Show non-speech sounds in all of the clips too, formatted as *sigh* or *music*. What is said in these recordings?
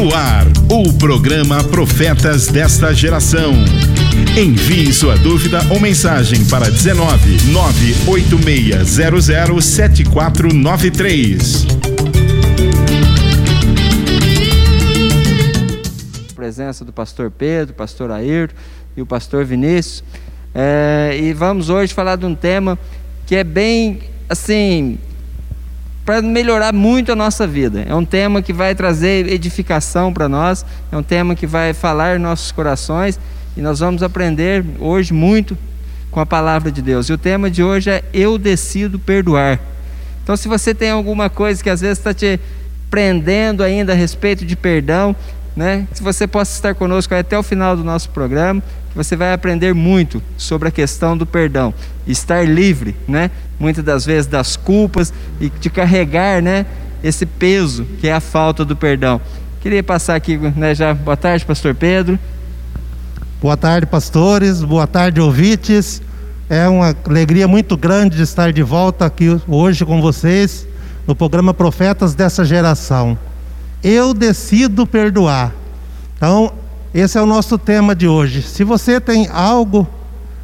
No ar, o programa Profetas desta Geração. Envie sua dúvida ou mensagem para 19 98600 7493. Presença do pastor Pedro, pastor Ayrton e o pastor Vinícius. É, e vamos hoje falar de um tema que é bem assim para melhorar muito a nossa vida. É um tema que vai trazer edificação para nós, é um tema que vai falar nossos corações e nós vamos aprender hoje muito com a palavra de Deus. E o tema de hoje é Eu decido perdoar. Então, se você tem alguma coisa que às vezes está te prendendo ainda a respeito de perdão, né? Se você possa estar conosco até o final do nosso programa, você vai aprender muito sobre a questão do perdão, estar livre, né? Muitas das vezes das culpas e de carregar, né? Esse peso que é a falta do perdão. Queria passar aqui, né? Já boa tarde, Pastor Pedro. Boa tarde, pastores. Boa tarde, ouvintes. É uma alegria muito grande de estar de volta aqui hoje com vocês no programa Profetas dessa geração. Eu decido perdoar. Então, esse é o nosso tema de hoje. Se você tem algo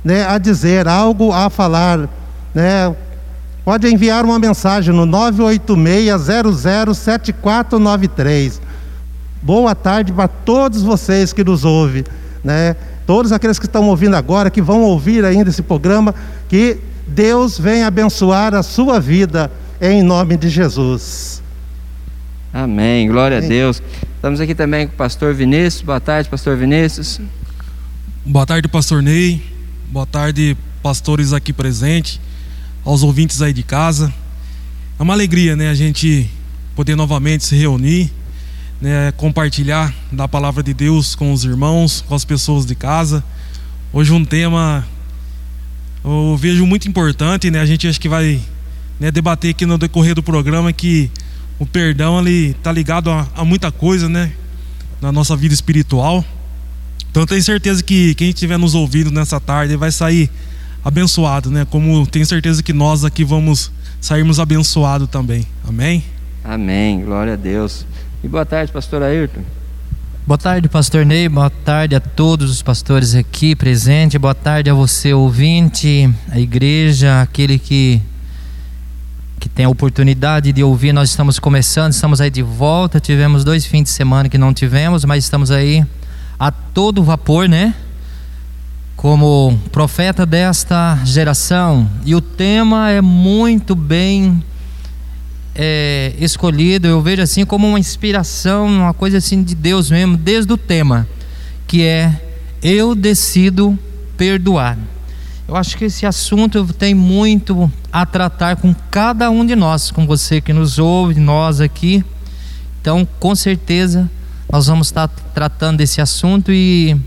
né, a dizer, algo a falar, né, pode enviar uma mensagem no 986007493. Boa tarde para todos vocês que nos ouvem, né? Todos aqueles que estão ouvindo agora, que vão ouvir ainda esse programa, que Deus venha abençoar a sua vida em nome de Jesus. Amém. Glória Amém. a Deus. Estamos aqui também com o pastor Vinícius. Boa tarde, pastor Vinícius. Boa tarde, pastor Ney. Boa tarde, pastores aqui presentes, aos ouvintes aí de casa. É uma alegria, né, a gente poder novamente se reunir, né, compartilhar da palavra de Deus com os irmãos, com as pessoas de casa. Hoje um tema eu vejo muito importante, né? A gente acho que vai né, debater aqui no decorrer do programa que o perdão ele está ligado a, a, muita coisa, né? Na nossa vida espiritual. Então eu tenho certeza que quem estiver nos ouvindo nessa tarde vai sair abençoado, né? Como tenho certeza que nós aqui vamos sairmos abençoados também. Amém? Amém. Glória a Deus. E boa tarde, pastor Ayrton. Boa tarde, pastor Ney. Boa tarde a todos os pastores aqui presentes. Boa tarde a você, ouvinte, a igreja, aquele que que tem a oportunidade de ouvir, nós estamos começando, estamos aí de volta. Tivemos dois fins de semana que não tivemos, mas estamos aí a todo vapor, né? Como profeta desta geração. E o tema é muito bem é, escolhido. Eu vejo assim como uma inspiração, uma coisa assim de Deus mesmo, desde o tema, que é Eu decido perdoar. Eu acho que esse assunto tem muito a tratar com cada um de nós, com você que nos ouve, nós aqui. Então, com certeza, nós vamos estar tratando desse assunto e,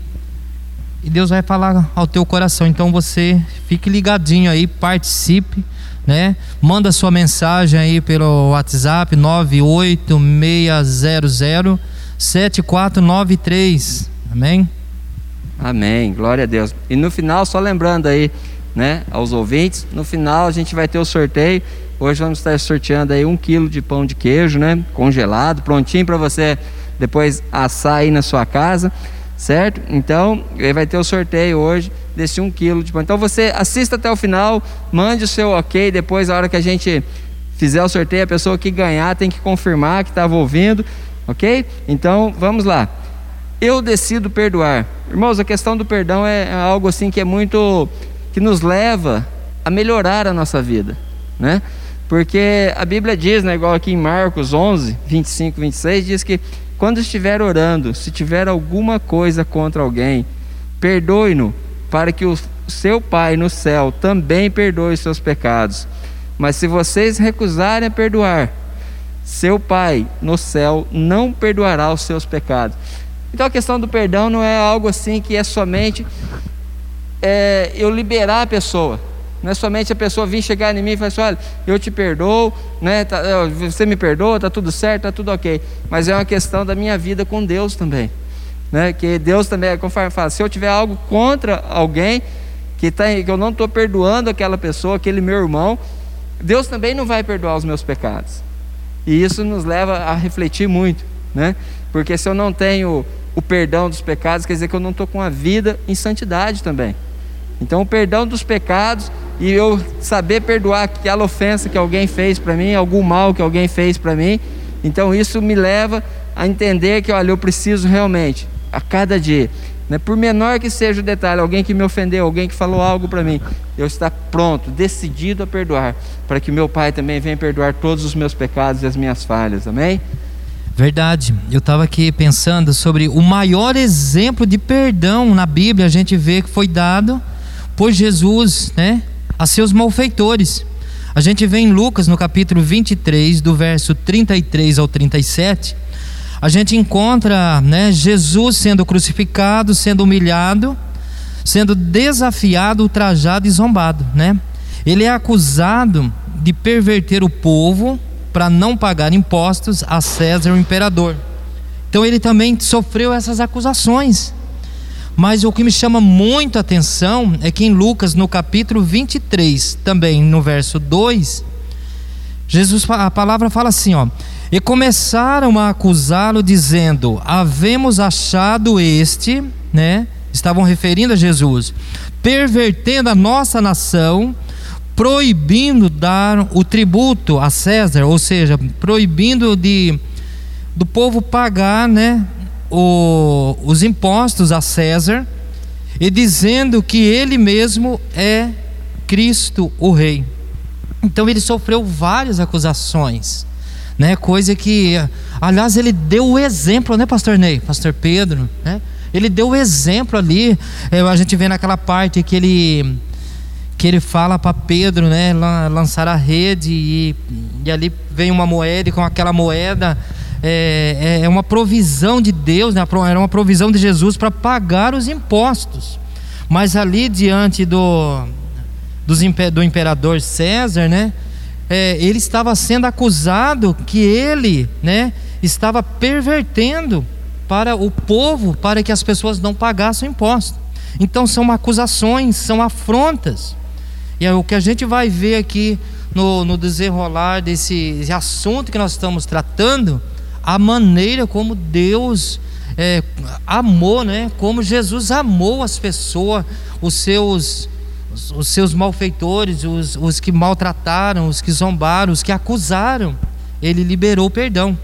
e Deus vai falar ao teu coração. Então, você fique ligadinho aí, participe, né? Manda sua mensagem aí pelo WhatsApp 98600 7493. Amém? Amém, glória a Deus. E no final, só lembrando aí, né, aos ouvintes, no final a gente vai ter o sorteio. Hoje vamos estar sorteando aí um quilo de pão de queijo, né, congelado, prontinho para você depois assar aí na sua casa, certo? Então, vai ter o sorteio hoje desse um quilo de pão. Então você assista até o final, mande o seu ok, depois a hora que a gente fizer o sorteio, a pessoa que ganhar tem que confirmar que estava ouvindo, ok? Então, vamos lá eu decido perdoar. Irmãos, a questão do perdão é, é algo assim que é muito que nos leva a melhorar a nossa vida, né? Porque a Bíblia diz, né, igual aqui em Marcos 11, 25, 26, diz que quando estiver orando, se tiver alguma coisa contra alguém, perdoe-no, para que o seu Pai no céu também perdoe os seus pecados. Mas se vocês recusarem a perdoar, seu Pai no céu não perdoará os seus pecados. Então a questão do perdão não é algo assim que é somente é, eu liberar a pessoa. Não é somente a pessoa vir chegar em mim e falar assim, olha, eu te perdoo, né, tá, você me perdoa, está tudo certo, está tudo ok. Mas é uma questão da minha vida com Deus também. Né? Que Deus também, conforme fala, se eu tiver algo contra alguém, que, tá, que eu não estou perdoando aquela pessoa, aquele meu irmão, Deus também não vai perdoar os meus pecados. E isso nos leva a refletir muito né? Porque se eu não tenho o perdão dos pecados, quer dizer que eu não estou com a vida em santidade também. Então, o perdão dos pecados e eu saber perdoar aquela ofensa que alguém fez para mim, algum mal que alguém fez para mim. Então, isso me leva a entender que, olha, eu preciso realmente, a cada dia, né, por menor que seja o detalhe, alguém que me ofendeu, alguém que falou algo para mim, eu estar pronto, decidido a perdoar, para que meu Pai também venha perdoar todos os meus pecados e as minhas falhas. Amém? Verdade. Eu estava aqui pensando sobre o maior exemplo de perdão na Bíblia, a gente vê que foi dado por Jesus, né, a seus malfeitores. A gente vê em Lucas no capítulo 23, do verso 33 ao 37, a gente encontra, né, Jesus sendo crucificado, sendo humilhado, sendo desafiado, ultrajado e zombado, né? Ele é acusado de perverter o povo para não pagar impostos a César o imperador. Então ele também sofreu essas acusações. Mas o que me chama muito a atenção é que em Lucas, no capítulo 23, também no verso 2, Jesus, a palavra fala assim, ó: "E começaram a acusá-lo dizendo: Havemos achado este, né? Estavam referindo a Jesus, pervertendo a nossa nação, proibindo dar o tributo a César, ou seja, proibindo de do povo pagar, né, o, os impostos a César e dizendo que ele mesmo é Cristo o Rei. Então ele sofreu várias acusações, né? Coisa que, aliás, ele deu o exemplo, né, Pastor Ney, Pastor Pedro, né? Ele deu o exemplo ali. É, a gente vê naquela parte que ele que ele fala para Pedro, né, lançar a rede e, e ali vem uma moeda e com aquela moeda é, é, é uma provisão de Deus, né? era uma provisão de Jesus para pagar os impostos. Mas ali diante do, do imperador César, né? É, ele estava sendo acusado que ele, né, estava pervertendo para o povo, para que as pessoas não pagassem imposto. Então são acusações, são afrontas. E é o que a gente vai ver aqui no, no desenrolar desse assunto que nós estamos tratando a maneira como Deus é, amou, né? Como Jesus amou as pessoas, os seus os seus malfeitores, os, os que maltrataram, os que zombaram, os que acusaram, ele liberou o perdão.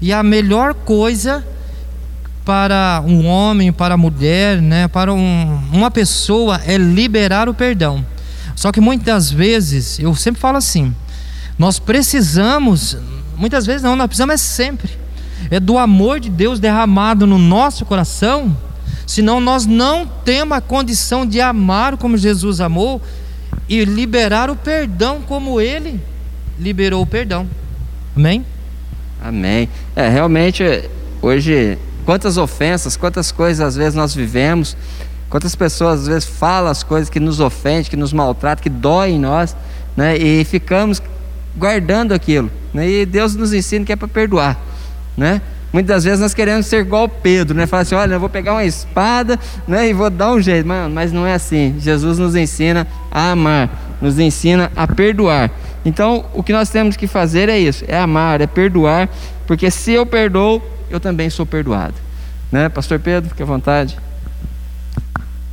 E a melhor coisa para um homem, para a mulher, né, para um, uma pessoa é liberar o perdão. Só que muitas vezes, eu sempre falo assim, nós precisamos, muitas vezes não, nós precisamos é sempre é do amor de Deus derramado no nosso coração, senão nós não temos a condição de amar como Jesus amou e liberar o perdão como ele liberou o perdão. Amém? Amém. É, realmente, hoje, quantas ofensas, quantas coisas às vezes nós vivemos, quantas pessoas às vezes falam as coisas que nos ofendem, que nos maltratam, que doem em nós, né? E ficamos guardando aquilo. Né? E Deus nos ensina que é para perdoar né? Muitas vezes nós queremos ser igual Pedro, né? Falar assim, olha, eu vou pegar uma espada, né? E vou dar um jeito, mas, mas não é assim. Jesus nos ensina a amar, nos ensina a perdoar. Então, o que nós temos que fazer é isso, é amar, é perdoar, porque se eu perdoo, eu também sou perdoado, né? Pastor Pedro, fique à vontade.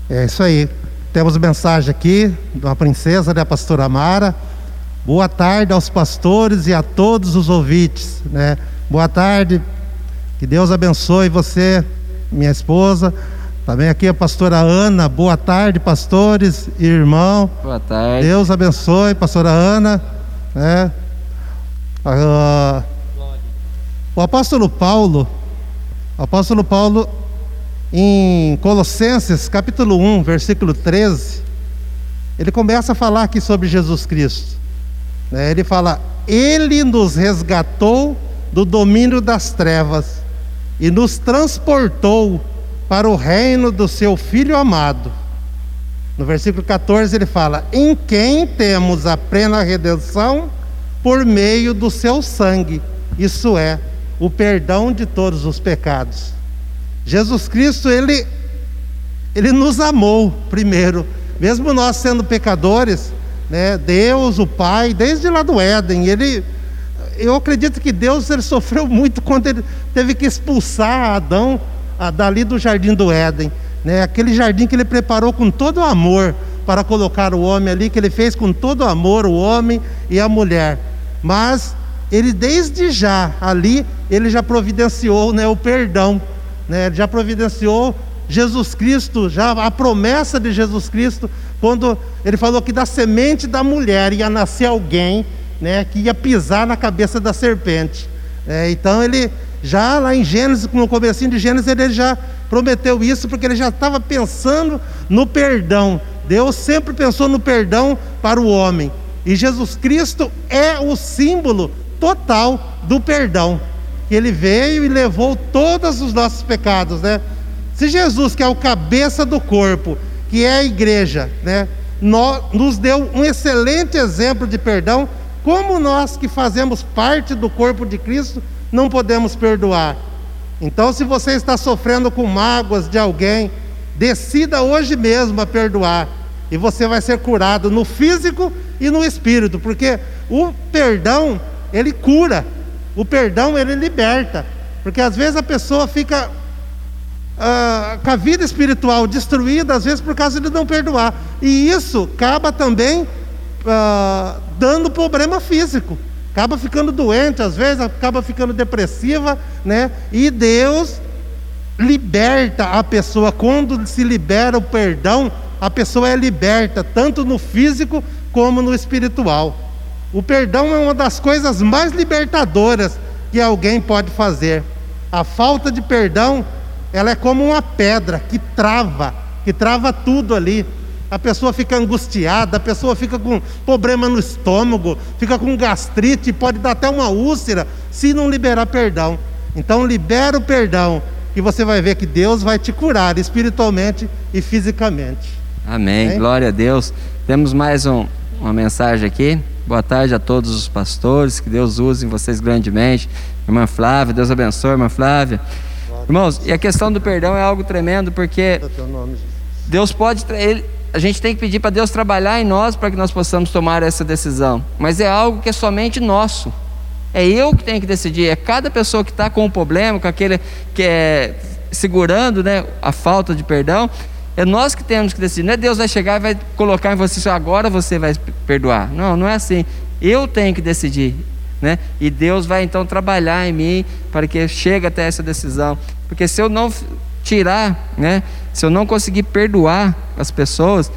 É isso aí. Temos mensagem aqui de uma princesa, né, a pastora Amara. Boa tarde aos pastores e a todos os ouvintes, né? Boa tarde, que Deus abençoe você, minha esposa. Também aqui a pastora Ana. Boa tarde, pastores e irmão. Boa tarde. Deus abençoe, pastora Ana. É. Uh, o apóstolo Paulo, o apóstolo Paulo, em Colossenses capítulo 1, versículo 13, ele começa a falar aqui sobre Jesus Cristo. Né? Ele fala: Ele nos resgatou do domínio das trevas e nos transportou para o reino do seu Filho amado. No versículo 14 ele fala: Em quem temos a plena redenção por meio do seu sangue, isso é, o perdão de todos os pecados. Jesus Cristo, ele, ele nos amou primeiro, mesmo nós sendo pecadores, né, Deus, o Pai, desde lá do Éden, ele eu acredito que Deus ele sofreu muito quando ele teve que expulsar Adão a, dali do jardim do Éden, né? Aquele jardim que ele preparou com todo o amor para colocar o homem ali, que ele fez com todo o amor o homem e a mulher. Mas ele desde já ali ele já providenciou, né, o perdão, né? Ele já providenciou Jesus Cristo, já a promessa de Jesus Cristo, quando ele falou que da semente da mulher ia nascer alguém né, que ia pisar na cabeça da serpente. É, então ele já lá em Gênesis, no comecinho de Gênesis, ele já prometeu isso porque ele já estava pensando no perdão. Deus sempre pensou no perdão para o homem. E Jesus Cristo é o símbolo total do perdão. Que ele veio e levou todos os nossos pecados, né? Se Jesus, que é o cabeça do corpo, que é a igreja, né, nos deu um excelente exemplo de perdão, como nós que fazemos parte do corpo de Cristo não podemos perdoar? Então, se você está sofrendo com mágoas de alguém, decida hoje mesmo a perdoar, e você vai ser curado no físico e no espírito, porque o perdão, ele cura, o perdão, ele liberta, porque às vezes a pessoa fica ah, com a vida espiritual destruída, às vezes por causa de não perdoar, e isso acaba também ah, dando problema físico. Acaba ficando doente, às vezes, acaba ficando depressiva, né? E Deus liberta a pessoa. Quando se libera o perdão, a pessoa é liberta, tanto no físico como no espiritual. O perdão é uma das coisas mais libertadoras que alguém pode fazer. A falta de perdão, ela é como uma pedra que trava, que trava tudo ali a pessoa fica angustiada, a pessoa fica com problema no estômago, fica com gastrite, pode dar até uma úlcera se não liberar perdão. Então libera o perdão e você vai ver que Deus vai te curar espiritualmente e fisicamente. Amém. Amém? Glória a Deus. Temos mais um, uma mensagem aqui. Boa tarde a todos os pastores, que Deus use vocês grandemente. Irmã Flávia, Deus abençoe, irmã Flávia. Irmãos, e a questão do perdão é algo tremendo, porque Deus pode. Ele, a gente tem que pedir para Deus trabalhar em nós para que nós possamos tomar essa decisão. Mas é algo que é somente nosso. É eu que tenho que decidir. É cada pessoa que está com o problema, com aquele que é segurando né, a falta de perdão. É nós que temos que decidir. Não é Deus vai chegar e vai colocar em você, agora você vai perdoar. Não, não é assim. Eu tenho que decidir. Né? E Deus vai então trabalhar em mim para que chegue até essa decisão. Porque se eu não tirar, né? Se eu não conseguir perdoar as pessoas,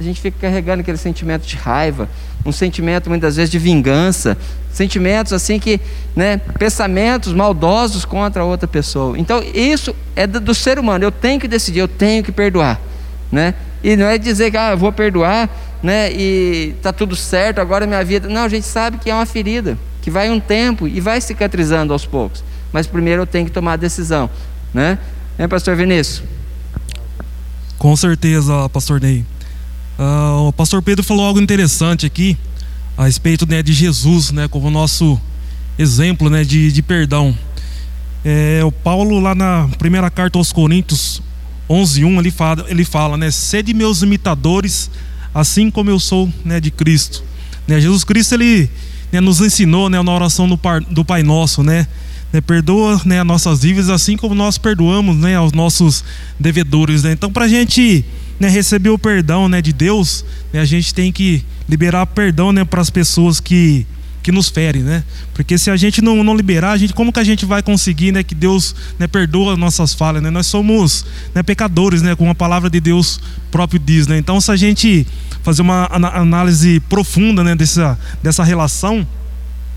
a gente fica carregando aquele sentimento de raiva, um sentimento muitas vezes de vingança, sentimentos assim que, né, pensamentos maldosos contra outra pessoa. Então isso é do, do ser humano. Eu tenho que decidir, eu tenho que perdoar, né? E não é dizer que ah, eu vou perdoar, né? E tá tudo certo agora minha vida. Não, a gente sabe que é uma ferida que vai um tempo e vai cicatrizando aos poucos. Mas primeiro eu tenho que tomar a decisão, né? Hein, pastor Vinícius? Com certeza, pastor Ney. Uh, o pastor Pedro falou algo interessante aqui a respeito né, de Jesus, né, como nosso exemplo né, de, de perdão. É, o Paulo, lá na primeira carta aos Coríntios 11:1 ele fala, ele fala, né, sede meus imitadores, assim como eu sou né, de Cristo. Né, Jesus Cristo ele né, nos ensinou né, na oração do, par, do Pai Nosso, né, né, perdoa né, as nossas dívidas assim como nós perdoamos né, aos nossos devedores. Né? Então, para a gente né, receber o perdão né, de Deus, né, a gente tem que liberar perdão né, para as pessoas que, que nos ferem, né? Porque se a gente não, não liberar, a gente, como que a gente vai conseguir né, que Deus né, perdoa nossas falhas? Né? Nós somos né, pecadores, né, como a palavra de Deus próprio diz. Né? Então, se a gente fazer uma análise profunda né, dessa, dessa relação,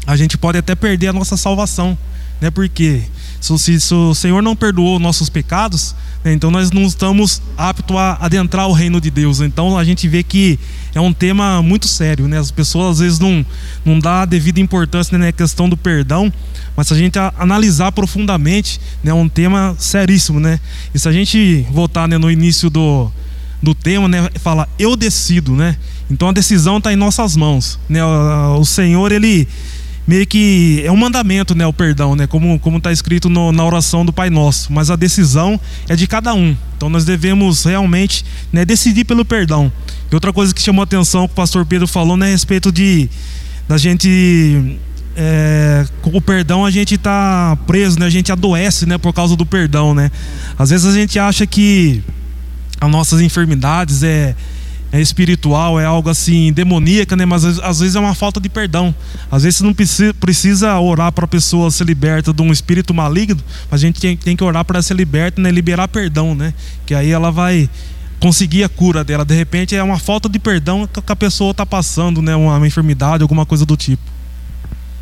a gente pode até perder a nossa salvação né? Porque se, se o Senhor não perdoou nossos pecados, né? então nós não estamos aptos a adentrar o reino de Deus. Então a gente vê que é um tema muito sério, né? As pessoas às vezes não não dá a devida importância né, na questão do perdão, mas se a gente analisar profundamente, né, é um tema seríssimo, né? E se a gente voltar né, no início do do tema, né, fala eu decido, né? Então a decisão está em nossas mãos, né? O, o Senhor ele meio que é um mandamento, né, o perdão, né, como como está escrito no, na oração do Pai Nosso. Mas a decisão é de cada um. Então nós devemos realmente, né, decidir pelo perdão. E outra coisa que chamou a atenção que o Pastor Pedro falou, né, a respeito de da gente é, com o perdão a gente está preso, né? A gente adoece, né? Por causa do perdão, né? Às vezes a gente acha que as nossas enfermidades é, é espiritual, é algo assim demoníaca, né? Mas às vezes é uma falta de perdão. Às vezes você não precisa, orar para a pessoa ser liberta de um espírito maligno, mas a gente tem, que orar para ser liberta, né? Liberar perdão, né? Que aí ela vai conseguir a cura dela. De repente é uma falta de perdão que a pessoa está passando, né? Uma, uma, enfermidade, alguma coisa do tipo.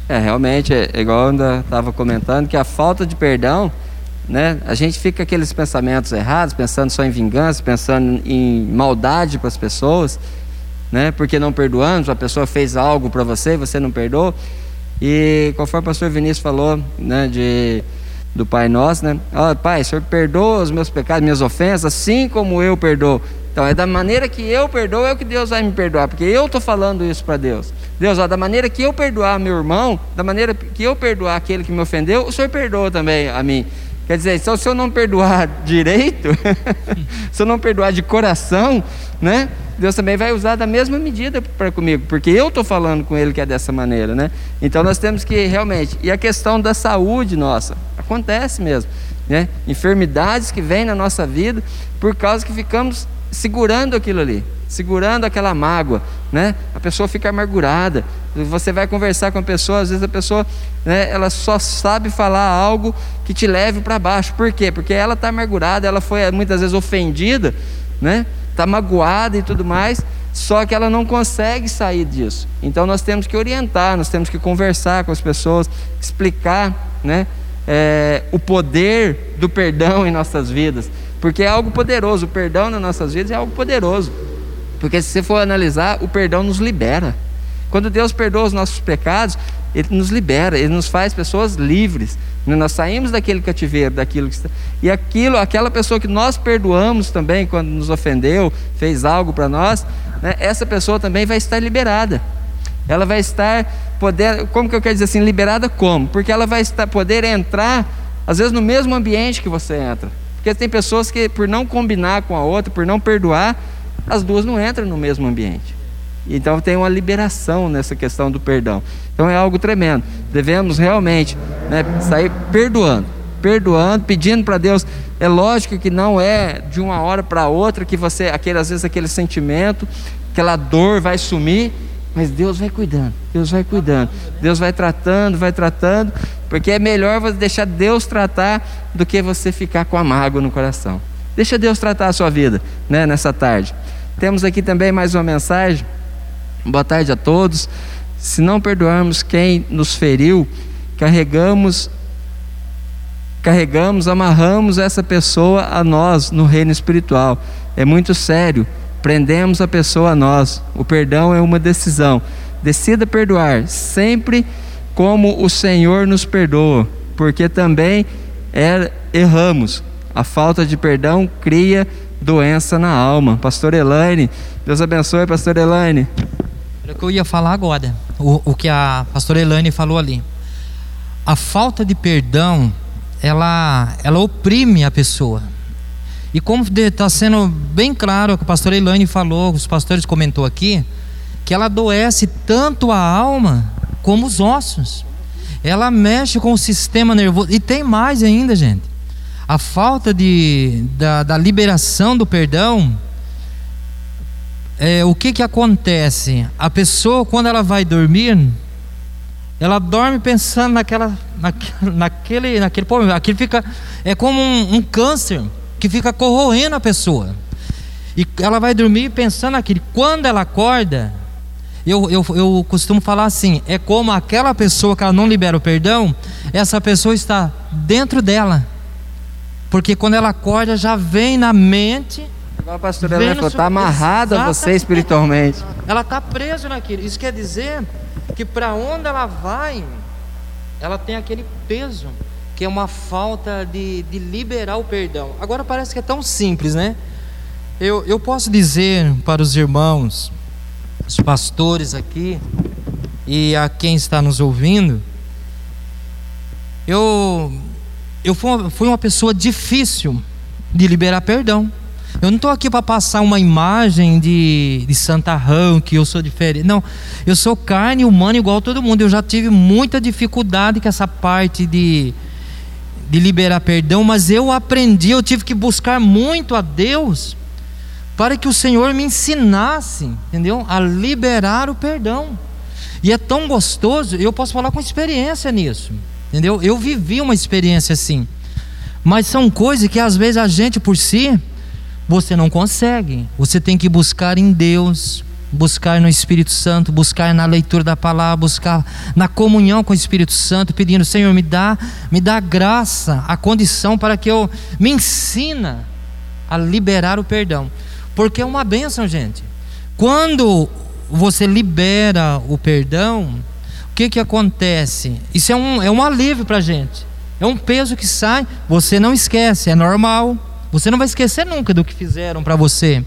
É, realmente, é igual eu estava comentando, que a falta de perdão né? A gente fica aqueles pensamentos errados, pensando só em vingança, pensando em maldade para as pessoas, né? Porque não perdoamos, a pessoa fez algo para você e você não perdoou. E conforme o pastor Vinícius falou, né, de do Pai Nosso, né? oh, pai, o Senhor perdoa os meus pecados, minhas ofensas, assim como eu perdoo. Então é da maneira que eu perdoo é o que Deus vai me perdoar, porque eu estou falando isso para Deus. Deus, ó, da maneira que eu perdoar meu irmão, da maneira que eu perdoar aquele que me ofendeu, o Senhor perdoa também a mim. Quer dizer, então, se eu não perdoar direito, *laughs* se eu não perdoar de coração, né? Deus também vai usar da mesma medida para comigo, porque eu estou falando com Ele que é dessa maneira, né? Então nós temos que realmente. E a questão da saúde nossa, acontece mesmo, né? Enfermidades que vêm na nossa vida por causa que ficamos segurando aquilo ali segurando aquela mágoa, né? A pessoa fica amargurada. Você vai conversar com a pessoa, às vezes a pessoa, né, ela só sabe falar algo que te leve para baixo. Por quê? Porque ela está amargurada, ela foi muitas vezes ofendida, né? Está magoada e tudo mais. Só que ela não consegue sair disso. Então nós temos que orientar, nós temos que conversar com as pessoas, explicar, né? É, o poder do perdão em nossas vidas, porque é algo poderoso. O perdão nas nossas vidas é algo poderoso. Porque se você for analisar, o perdão nos libera. Quando Deus perdoa os nossos pecados, Ele nos libera, Ele nos faz pessoas livres. Nós saímos daquele cativeiro, daquilo que está... E aquilo, aquela pessoa que nós perdoamos também, quando nos ofendeu, fez algo para nós, né, essa pessoa também vai estar liberada. Ela vai estar poder, como que eu quero dizer assim, liberada como? Porque ela vai estar poder entrar, às vezes no mesmo ambiente que você entra. Porque tem pessoas que por não combinar com a outra, por não perdoar, as duas não entram no mesmo ambiente. Então tem uma liberação nessa questão do perdão. Então é algo tremendo. Devemos realmente né, sair perdoando, perdoando, pedindo para Deus. É lógico que não é de uma hora para outra que você, aquele, às vezes aquele sentimento, aquela dor vai sumir, mas Deus vai cuidando, Deus vai cuidando, Deus vai tratando, vai tratando, porque é melhor você deixar Deus tratar do que você ficar com a mágoa no coração. Deixa Deus tratar a sua vida, né, nessa tarde. Temos aqui também mais uma mensagem. Boa tarde a todos. Se não perdoarmos quem nos feriu, carregamos carregamos, amarramos essa pessoa a nós no reino espiritual. É muito sério. Prendemos a pessoa a nós. O perdão é uma decisão. Decida perdoar sempre como o Senhor nos perdoa, porque também é, erramos. A falta de perdão cria doença na alma. Pastor Elaine, Deus abençoe, Pastor Elaine. Era o que eu ia falar agora, o, o que a pastora Elaine falou ali. A falta de perdão, ela, ela oprime a pessoa. E como está sendo bem claro o que a pastora Elaine falou, os pastores comentou aqui, que ela adoece tanto a alma como os ossos. Ela mexe com o sistema nervoso. E tem mais ainda, gente a falta de, da, da liberação do perdão, é, o que, que acontece? A pessoa, quando ela vai dormir, ela dorme pensando naquela, naquele, naquele problema. Aquilo fica, é como um, um câncer que fica corroendo a pessoa. E ela vai dormir pensando naquilo. Quando ela acorda, eu, eu, eu costumo falar assim: é como aquela pessoa que ela não libera o perdão, essa pessoa está dentro dela. Porque quando ela acorda, já vem na mente. Igual a pastora Helena falou, está amarrada a você espiritualmente. Ela está presa naquilo. Isso quer dizer que para onde ela vai, ela tem aquele peso, que é uma falta de, de liberar o perdão. Agora parece que é tão simples, né? Eu, eu posso dizer para os irmãos, os pastores aqui, e a quem está nos ouvindo, eu eu fui uma, fui uma pessoa difícil de liberar perdão. Eu não estou aqui para passar uma imagem de, de santarrão, que eu sou diferente. Não, eu sou carne humana igual todo mundo. Eu já tive muita dificuldade com essa parte de, de liberar perdão, mas eu aprendi, eu tive que buscar muito a Deus para que o Senhor me ensinasse, entendeu? A liberar o perdão. E é tão gostoso, eu posso falar com experiência nisso, entendeu? Eu vivi uma experiência assim. Mas são coisas que às vezes a gente por si você não consegue. Você tem que buscar em Deus, buscar no Espírito Santo, buscar na leitura da palavra, buscar na comunhão com o Espírito Santo, pedindo, Senhor, me dá, me dá graça, a condição para que eu me ensina a liberar o perdão. Porque é uma bênção, gente. Quando você libera o perdão, o que que acontece? Isso é um, é um alívio para a gente. É um peso que sai, você não esquece, é normal. Você não vai esquecer nunca do que fizeram para você.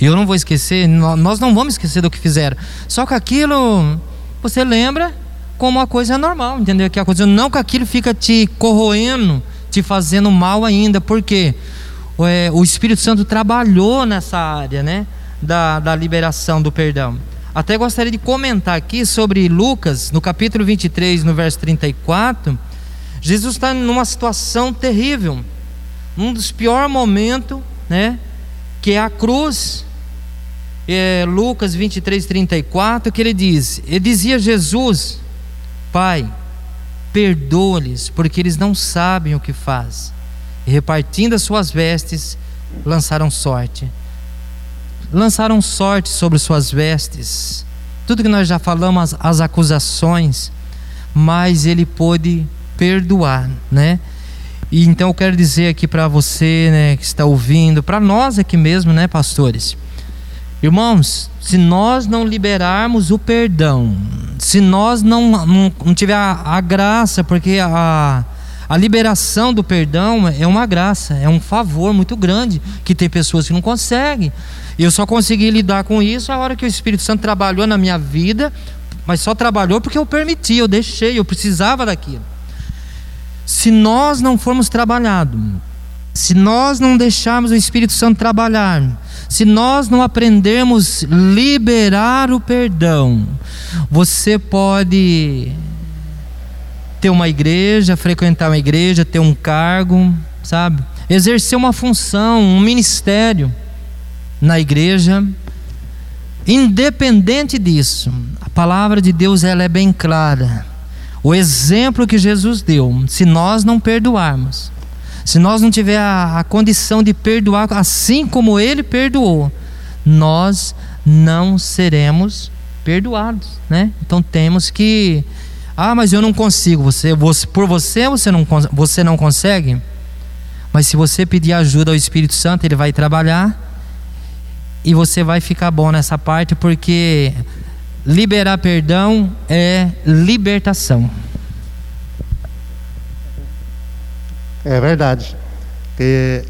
Eu não vou esquecer, nós não vamos esquecer do que fizeram. Só que aquilo você lembra como uma coisa normal, entendeu? Que a coisa não que aquilo fica te corroendo, te fazendo mal ainda, porque é, o Espírito Santo trabalhou nessa área, né? Da, da liberação do perdão. Até gostaria de comentar aqui sobre Lucas, no capítulo 23, no verso 34. Jesus está numa situação terrível um dos piores momentos, né? Que é a cruz. É Lucas 23, 34, que ele diz: Ele dizia Jesus, Pai, perdoa-lhes, porque eles não sabem o que faz. E repartindo as suas vestes, lançaram sorte. Lançaram sorte sobre suas vestes. Tudo que nós já falamos, as, as acusações, mas ele pôde perdoar, né? E então eu quero dizer aqui para você, né, que está ouvindo, para nós aqui mesmo, né, pastores. Irmãos, se nós não liberarmos o perdão, se nós não, não, não tiver a, a, graça, porque a, a liberação do perdão é uma graça, é um favor muito grande, que tem pessoas que não conseguem. Eu só consegui lidar com isso a hora que o Espírito Santo trabalhou na minha vida, mas só trabalhou porque eu permiti, eu deixei, eu precisava daquilo se nós não formos trabalhados, se nós não deixarmos o Espírito Santo trabalhar, se nós não aprendermos liberar o perdão, você pode ter uma igreja, frequentar uma igreja, ter um cargo, sabe? Exercer uma função, um ministério na igreja. Independente disso, a palavra de Deus ela é bem clara o exemplo que Jesus deu, se nós não perdoarmos, se nós não tiver a, a condição de perdoar assim como ele perdoou, nós não seremos perdoados, né? Então temos que ah, mas eu não consigo. Você, você por você você não você não consegue? Mas se você pedir ajuda ao Espírito Santo, ele vai trabalhar e você vai ficar bom nessa parte porque Liberar perdão é libertação. É verdade. Que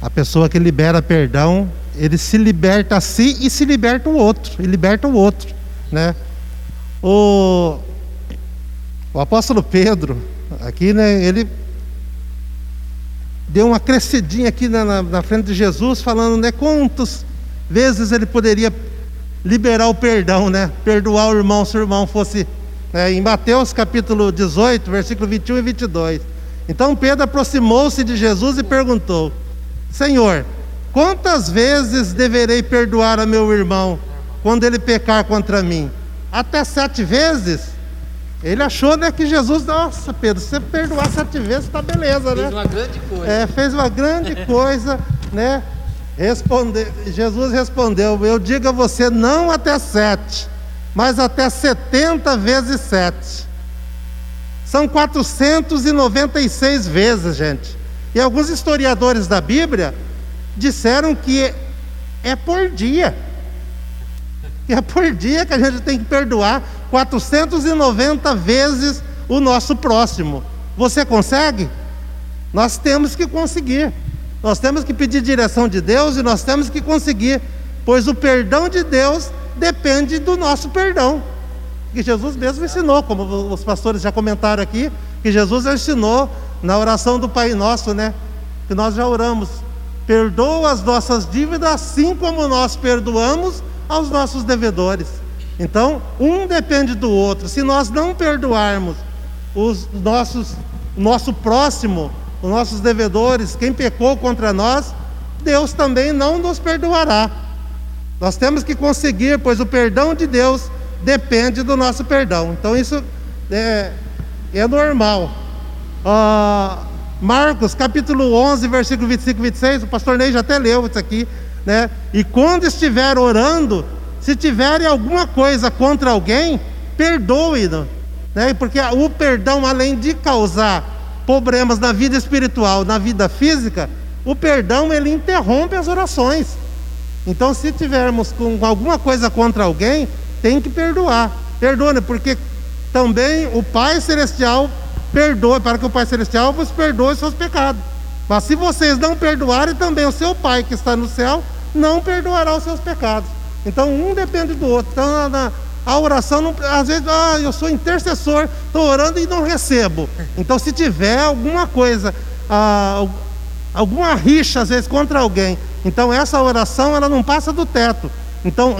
a pessoa que libera perdão, ele se liberta a si e se liberta o outro, e liberta o outro, né? O, o apóstolo Pedro, aqui, né, ele deu uma crescidinha aqui na, na, na frente de Jesus, falando, né, quantas vezes ele poderia liberar o perdão, né? Perdoar o irmão se o irmão fosse. Né? Em Mateus capítulo 18, versículo 21 e 22. Então Pedro aproximou-se de Jesus e perguntou: Senhor, quantas vezes deverei perdoar a meu irmão quando ele pecar contra mim? Até sete vezes? Ele achou né, que Jesus, nossa Pedro, se você perdoar sete vezes, está beleza, né? Fez uma grande coisa. É, fez uma grande *laughs* coisa, né? Responde, Jesus respondeu: Eu digo a você, não até sete, mas até setenta vezes sete. São 496 vezes, gente. E alguns historiadores da Bíblia disseram que é por dia. Que é por dia que a gente tem que perdoar 490 vezes o nosso próximo. Você consegue? Nós temos que conseguir. Nós temos que pedir direção de Deus e nós temos que conseguir, pois o perdão de Deus depende do nosso perdão. Que Jesus mesmo ensinou, como os pastores já comentaram aqui, que Jesus ensinou na oração do Pai Nosso, né? Que nós já oramos. perdoa as nossas dívidas, assim como nós perdoamos aos nossos devedores. Então, um depende do outro. Se nós não perdoarmos os nossos, nosso próximo, os nossos devedores, quem pecou contra nós, Deus também não nos perdoará. Nós temos que conseguir, pois o perdão de Deus depende do nosso perdão. Então, isso é, é normal. Uh, Marcos capítulo 11, versículo 25 e 26, o pastor Ney já até leu isso aqui, né? E quando estiver orando, se tiverem alguma coisa contra alguém, perdoe-no, né? Porque o perdão, além de causar problemas na vida espiritual, na vida física, o perdão ele interrompe as orações. Então, se tivermos com alguma coisa contra alguém, tem que perdoar. Perdoe, porque também o Pai Celestial perdoe, para que o Pai Celestial vos perdoe seus pecados. Mas se vocês não perdoarem, também o seu Pai que está no céu não perdoará os seus pecados. Então um depende do outro. Então na, a oração, não, às vezes, ah, eu sou intercessor, estou orando e não recebo. Então se tiver alguma coisa, ah, alguma rixa às vezes contra alguém, então essa oração ela não passa do teto. Então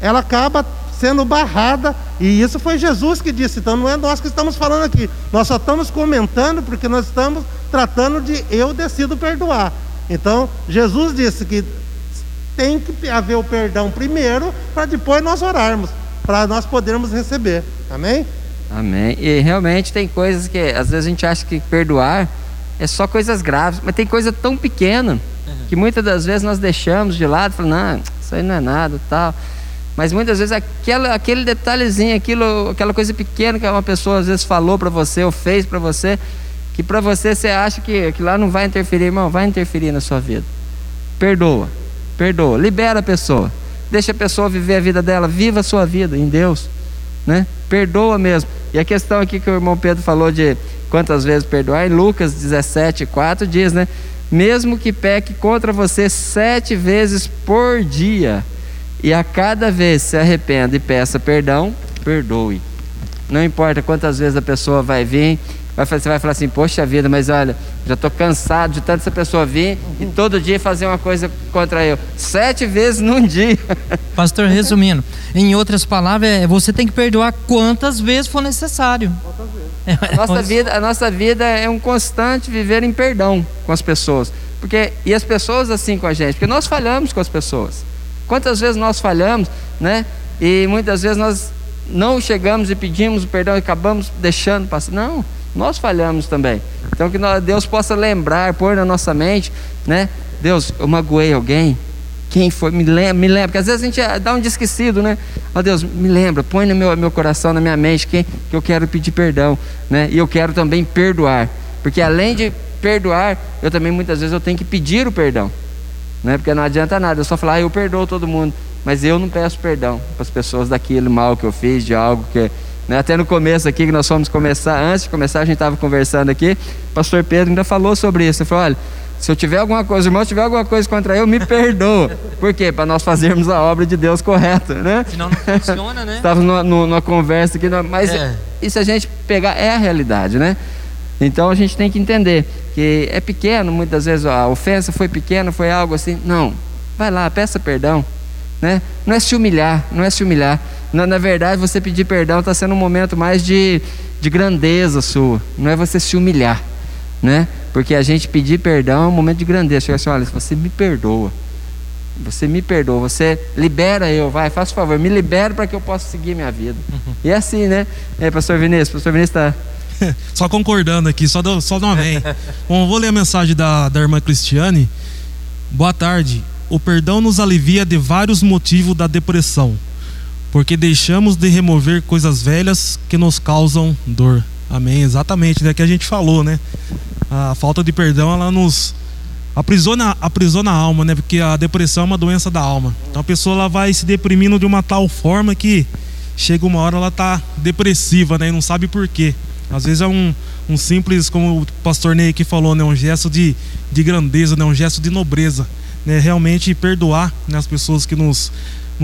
ela acaba sendo barrada, e isso foi Jesus que disse, então não é nós que estamos falando aqui, nós só estamos comentando porque nós estamos tratando de eu decido perdoar. Então, Jesus disse que tem que haver o perdão primeiro, para depois nós orarmos, para nós podermos receber. Amém? Amém. E realmente tem coisas que às vezes a gente acha que perdoar é só coisas graves, mas tem coisa tão pequena que muitas das vezes nós deixamos de lado, falando, não, isso aí não é nada, tal. Mas muitas vezes aquela, aquele detalhezinho, aquilo, aquela coisa pequena que uma pessoa às vezes falou para você ou fez para você, que para você você acha que, que lá não vai interferir, irmão, vai interferir na sua vida. Perdoa, perdoa, libera a pessoa, deixa a pessoa viver a vida dela, viva a sua vida em Deus, né? Perdoa mesmo. E a questão aqui que o irmão Pedro falou de quantas vezes perdoar, em Lucas 17, 4 diz, né? Mesmo que peque contra você sete vezes por dia e a cada vez se arrependa e peça perdão, perdoe. Não importa quantas vezes a pessoa vai vir, você vai falar assim: Poxa vida, mas olha, já estou cansado de tanto essa pessoa vir e todo dia fazer uma coisa contra eu. Sete vezes num *laughs* dia. Pastor, resumindo, em outras palavras, é, você tem que perdoar quantas vezes for necessário. A nossa, vida, a nossa vida é um constante viver em perdão com as pessoas. Porque, e as pessoas assim com a gente, porque nós falhamos com as pessoas. Quantas vezes nós falhamos, né? E muitas vezes nós não chegamos e pedimos o perdão e acabamos deixando passar. Não, nós falhamos também. Então que Deus possa lembrar, pôr na nossa mente, né? Deus, eu magoei alguém. Quem foi? Me lembra, me lembra. Porque às vezes a gente dá um desquecido, né? Ó Deus, me lembra, põe no meu, meu coração, na minha mente, quem que eu quero pedir perdão, né? E eu quero também perdoar. Porque além de perdoar, eu também muitas vezes eu tenho que pedir o perdão. Né? Porque não adianta nada, eu só falar, ah, eu perdoo todo mundo, mas eu não peço perdão para as pessoas daquele mal que eu fiz, de algo que. Né? Até no começo aqui, que nós fomos começar, antes de começar, a gente estava conversando aqui, o pastor Pedro ainda falou sobre isso. Ele falou: olha, se eu tiver alguma coisa, irmão, tiver alguma coisa contra eu, me perdoa. *laughs* Por quê? Para nós fazermos a obra de Deus correta, né? Senão não funciona, né? Estávamos numa, numa, conversa aqui, mas é. e se a gente pegar, é a realidade, né? Então a gente tem que entender que é pequeno, muitas vezes a ofensa foi pequena, foi algo assim. Não, vai lá, peça perdão. Né? Não é se humilhar, não é se humilhar. Na, na verdade, você pedir perdão está sendo um momento mais de, de grandeza sua, não é você se humilhar. Né? Porque a gente pedir perdão é um momento de grandeza. Chega assim, olha, você me perdoa. Você me perdoa, você libera eu, vai, faça favor, me libera para que eu possa seguir minha vida. Uhum. E é assim, né? É, pastor Vinícius, pastor Vinícius está *laughs* só concordando aqui, só, do, só do amém. *laughs* Bom, vou ler a mensagem da, da irmã Cristiane. Boa tarde. O perdão nos alivia de vários motivos da depressão, porque deixamos de remover coisas velhas que nos causam dor. Amém. Exatamente, né? Que a gente falou, né? A falta de perdão, ela nos aprisiona, aprisiona a alma, né? Porque a depressão é uma doença da alma. Então a pessoa ela vai se deprimindo de uma tal forma que chega uma hora ela tá depressiva, né? E não sabe por quê. Às vezes é um, um simples, como o pastor Ney aqui falou, né, um gesto de, de grandeza, né, um gesto de nobreza. Né, realmente perdoar né, as pessoas que nos,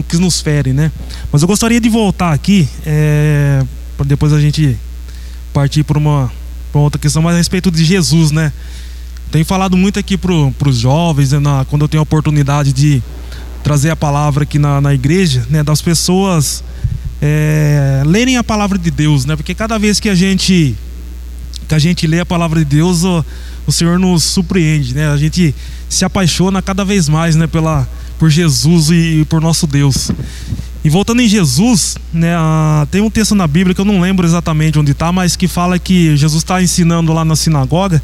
que nos ferem. Né? Mas eu gostaria de voltar aqui, é, para depois a gente partir para uma, uma outra questão, mas a respeito de Jesus. Né? tenho falado muito aqui para os jovens, né, na, quando eu tenho a oportunidade de trazer a palavra aqui na, na igreja, né, das pessoas é, lerem a palavra de Deus, né? Porque cada vez que a gente que a gente lê a palavra de Deus, o, o Senhor nos surpreende, né? A gente se apaixona cada vez mais, né? Pela por Jesus e, por nosso Deus. E voltando em Jesus, né, tem um texto na Bíblia que eu não lembro exatamente onde está, mas que fala que Jesus está ensinando lá na sinagoga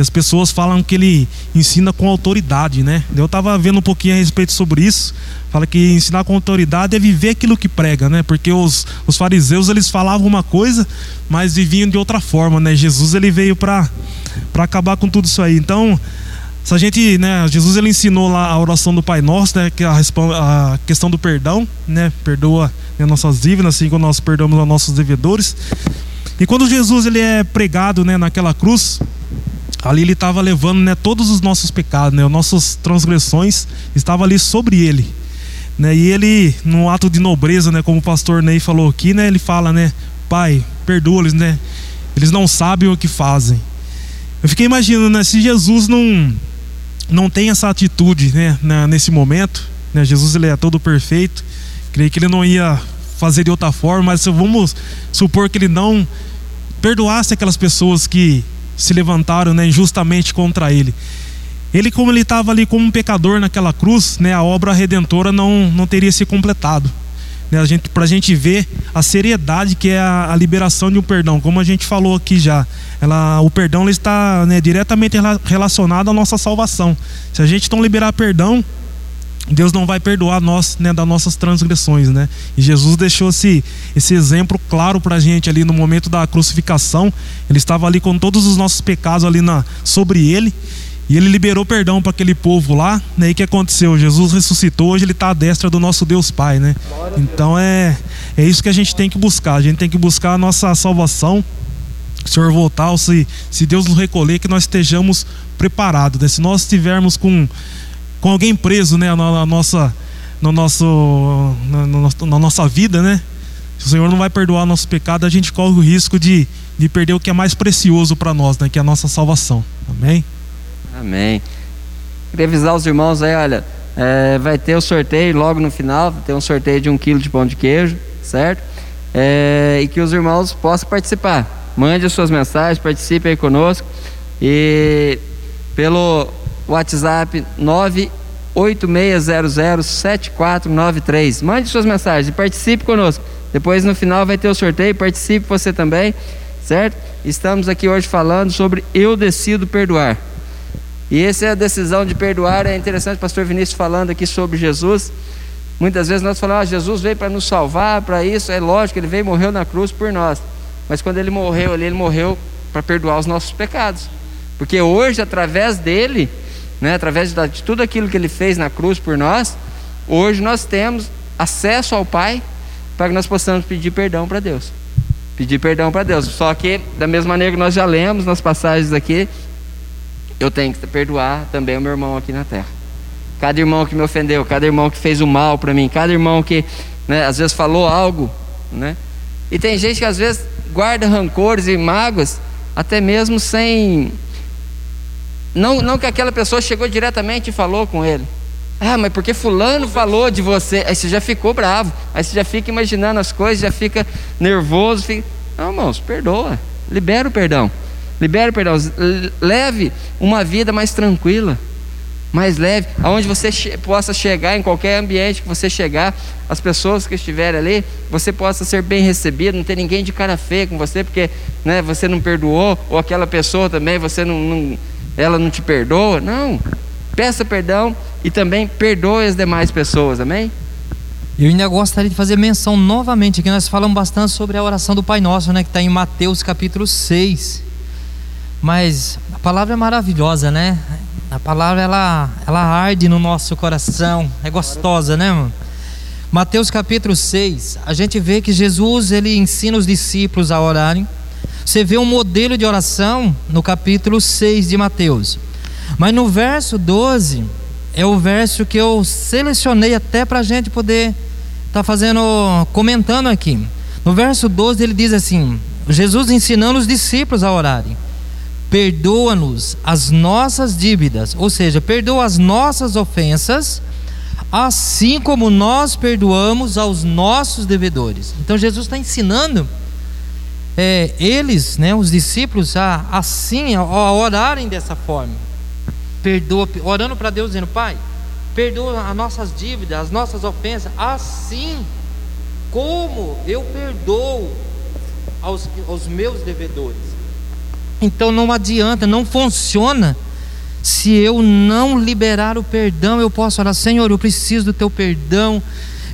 as pessoas falam que ele ensina com autoridade, né? Eu estava vendo um pouquinho a respeito sobre isso. Fala que ensinar com autoridade é viver aquilo que prega, né? Porque os, os fariseus eles falavam uma coisa, mas viviam de outra forma, né? Jesus ele veio para para acabar com tudo isso aí. Então, se a gente, né, Jesus ele ensinou lá a oração do Pai Nosso, né, que a, a questão do perdão, né? Perdoa né, nossas dívidas, assim como nós perdoamos aos nossos devedores. E quando Jesus ele é pregado, né, naquela cruz, ali ele estava levando né, todos os nossos pecados, né, as nossas transgressões estavam ali sobre ele. Né, e ele, num ato de nobreza, né, como o pastor Ney falou aqui, né, ele fala, né, Pai, perdoa-lhes, né, eles não sabem o que fazem. Eu fiquei imaginando, né, se Jesus não, não tem essa atitude né, nesse momento, né, Jesus ele é todo perfeito, creio que ele não ia fazer de outra forma, mas vamos supor que ele não perdoasse aquelas pessoas que se levantaram né, injustamente contra ele. Ele, como ele estava ali como um pecador naquela cruz, né, a obra redentora não, não teria se completado. Né, a gente, para a gente ver a seriedade que é a, a, liberação de um perdão, como a gente falou aqui já, ela, o perdão ele está né, diretamente relacionado à nossa salvação. Se a gente não liberar perdão, Deus não vai perdoar nós né, das nossas transgressões, né? E Jesus deixou esse, esse exemplo claro para a gente ali no momento da crucificação. Ele estava ali com todos os nossos pecados ali na, sobre ele e ele liberou perdão para aquele povo lá. Né? E o que aconteceu? Jesus ressuscitou, hoje ele está à destra do nosso Deus Pai, né? Então é é isso que a gente tem que buscar. A gente tem que buscar a nossa salvação. O Senhor voltar, se, se Deus nos recolher, que nós estejamos preparados. Né? Se nós estivermos com com alguém preso, né, na, na nossa, no nosso, na, na, nossa vida, né? Se o Senhor não vai perdoar nosso pecado, a gente corre o risco de, de perder o que é mais precioso para nós, né, que é a nossa salvação. Amém? Amém. Queria avisar os irmãos aí, olha, é, vai ter o sorteio logo no final, vai ter um sorteio de um quilo de pão de queijo, certo? É, e que os irmãos possam participar. Mande as suas mensagens, participe aí conosco. E pelo WhatsApp 986007493. Mande suas mensagens e participe conosco. Depois no final vai ter o sorteio, participe você também, certo? Estamos aqui hoje falando sobre eu decido perdoar. E essa é a decisão de perdoar, é interessante o pastor Vinícius falando aqui sobre Jesus. Muitas vezes nós falamos, ah, Jesus veio para nos salvar, para isso, é lógico, ele veio e morreu na cruz por nós. Mas quando ele morreu ali, ele morreu para perdoar os nossos pecados. Porque hoje, através dele, né, através de, tudo aquilo que ele fez na cruz por nós, hoje nós temos acesso ao Pai para que nós possamos pedir perdão para Deus. Pedir perdão para Deus. Só que, da mesma maneira que nós já lemos nas passagens aqui, eu tenho que perdoar também o meu irmão aqui na terra. Cada irmão que me ofendeu, cada irmão que fez o mal para mim, cada irmão que né, às vezes falou algo. Né? E tem gente que às vezes guarda rancores e mágoas, até mesmo sem não, não que aquela pessoa chegou diretamente e falou com ele. Ah, mas porque fulano falou de você. Aí você já ficou bravo. Aí você já fica imaginando as coisas, já fica nervoso. Fica... Não, irmãos, perdoa. Libera o perdão. Libera o perdão. Leve uma vida mais tranquila. Mais leve. Aonde você che possa chegar, em qualquer ambiente que você chegar, as pessoas que estiverem ali, você possa ser bem recebido. Não ter ninguém de cara feia com você, porque né, você não perdoou. Ou aquela pessoa também, você não, não ela não te perdoa. Não. Peça perdão e também perdoe as demais pessoas, amém? Eu ainda gostaria de fazer menção novamente aqui. Nós falamos bastante sobre a oração do Pai Nosso, né? Que está em Mateus capítulo 6. Mas a palavra é maravilhosa, né? A palavra ela, ela arde no nosso coração. É gostosa, né, mano? Mateus capítulo 6, a gente vê que Jesus ele ensina os discípulos a orarem você vê um modelo de oração no capítulo 6 de Mateus. Mas no verso 12, é o verso que eu selecionei até para a gente poder estar tá fazendo, comentando aqui. No verso 12 ele diz assim: Jesus ensinando os discípulos a orarem. perdoa-nos as nossas dívidas, ou seja, perdoa as nossas ofensas, assim como nós perdoamos aos nossos devedores. Então Jesus está ensinando é, eles, né, os discípulos, a assim, a, a orarem dessa forma, perdoa, orando para Deus dizendo, Pai, perdoa as nossas dívidas, as nossas ofensas, assim como eu perdoo aos, aos meus devedores. Então não adianta, não funciona. Se eu não liberar o perdão, eu posso orar, Senhor, eu preciso do teu perdão,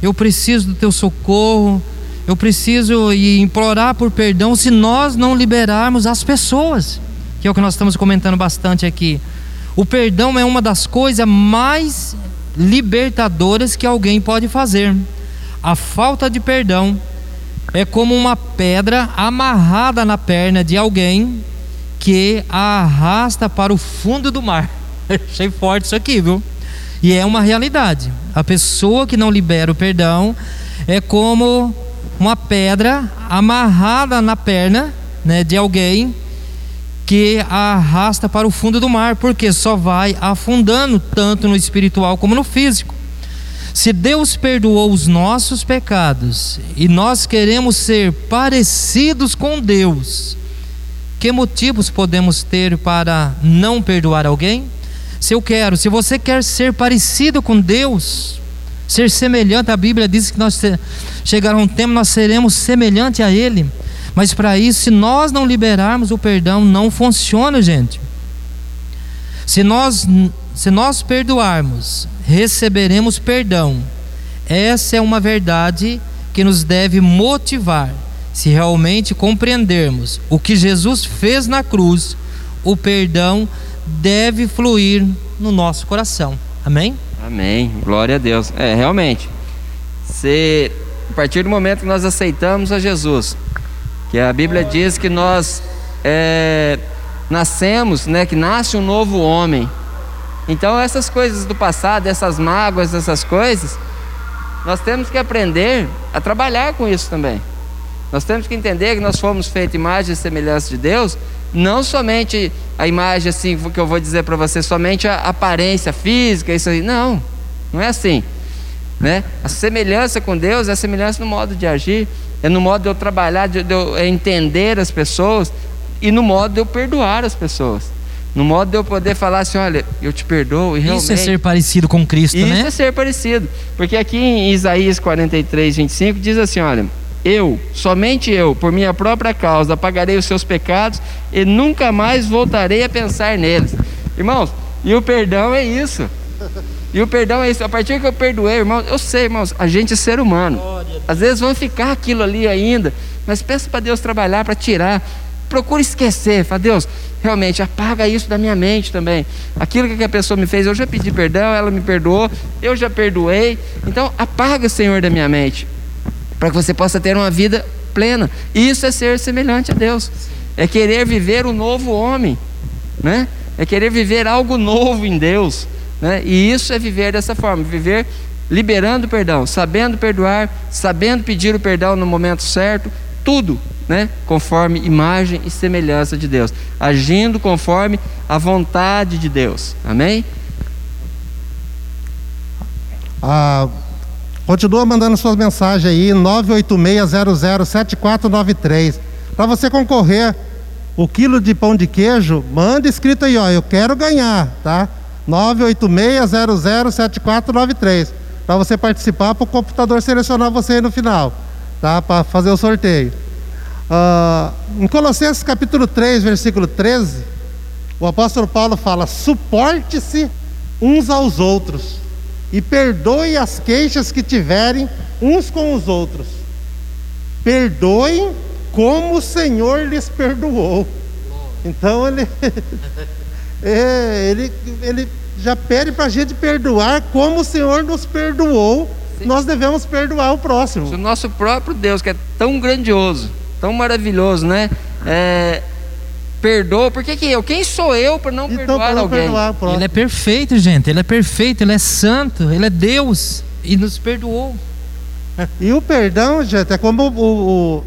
eu preciso do teu socorro, eu preciso implorar por perdão se nós não liberarmos as pessoas, que é o que nós estamos comentando bastante aqui. O perdão é uma das coisas mais libertadoras que alguém pode fazer. A falta de perdão é como uma pedra amarrada na perna de alguém que a arrasta para o fundo do mar. *laughs* Achei forte isso aqui, viu? E é uma realidade. A pessoa que não libera o perdão é como uma pedra amarrada na perna né, de alguém que a arrasta para o fundo do mar, porque só vai afundando tanto no espiritual como no físico. Se Deus perdoou os nossos pecados e nós queremos ser parecidos com Deus, que motivos podemos ter para não perdoar alguém? Se eu quero, se você quer ser parecido com Deus, ser semelhante, a Bíblia diz que nós chegará um tempo nós seremos semelhante a Ele. Mas para isso, se nós não liberarmos o perdão, não funciona, gente. Se nós se nós perdoarmos, receberemos perdão. Essa é uma verdade que nos deve motivar se realmente compreendermos o que Jesus fez na cruz, o perdão deve fluir no nosso coração. Amém? Amém. Glória a Deus. É, realmente. Se a partir do momento que nós aceitamos a Jesus, que a Bíblia diz que nós é, nascemos, né, que nasce um novo homem. Então essas coisas do passado, essas mágoas, essas coisas, nós temos que aprender a trabalhar com isso também. Nós temos que entender que nós fomos feitos imagem e semelhança de Deus, não somente a imagem assim que eu vou dizer para você, somente a aparência física, isso aí. Não, não é assim. Né? A semelhança com Deus é a semelhança no modo de agir, é no modo de eu trabalhar, de eu entender as pessoas e no modo de eu perdoar as pessoas. No modo de eu poder falar assim, olha, eu te perdoo e realmente... Isso é ser parecido com Cristo, isso né? Isso é ser parecido. Porque aqui em Isaías 43, 25 diz assim, olha, eu, somente eu, por minha própria causa, apagarei os seus pecados e nunca mais voltarei a pensar neles. Irmãos, e o perdão é isso. E o perdão é isso. A partir que eu perdoei, irmãos, eu sei, irmãos, a gente é ser humano. Às vezes vão ficar aquilo ali ainda, mas peça para Deus trabalhar para tirar. Procure esquecer. Fala, Deus, realmente apaga isso da minha mente também. Aquilo que a pessoa me fez, eu já pedi perdão, ela me perdoou, eu já perdoei. Então, apaga, Senhor, da minha mente para que você possa ter uma vida plena. Isso é ser semelhante a Deus. É querer viver o um novo homem, né? É querer viver algo novo em Deus, né? E isso é viver dessa forma, viver liberando perdão, sabendo perdoar, sabendo pedir o perdão no momento certo, tudo, né? Conforme imagem e semelhança de Deus, agindo conforme a vontade de Deus. Amém? Ah, Continua mandando suas mensagens aí, 986007493. Para você concorrer o quilo de pão de queijo, manda escrito aí, ó, eu quero ganhar, tá? 986007493. Para você participar, para o computador selecionar você aí no final, tá? Para fazer o sorteio. Uh, em Colossenses capítulo 3, versículo 13, o apóstolo Paulo fala: suporte-se uns aos outros e perdoe as queixas que tiverem uns com os outros. Perdoem como o Senhor lhes perdoou. Então ele, *laughs* é, ele, ele já pede para a gente perdoar como o Senhor nos perdoou. Sim. Nós devemos perdoar o próximo. O nosso próprio Deus, que é tão grandioso, tão maravilhoso, né? É, perdoa, por que, que eu? Quem sou eu para não então, perdoar não alguém? Perdoar, ele é perfeito, gente, ele é perfeito, ele é santo, ele é Deus e nos perdoou. E o perdão, gente, é como o,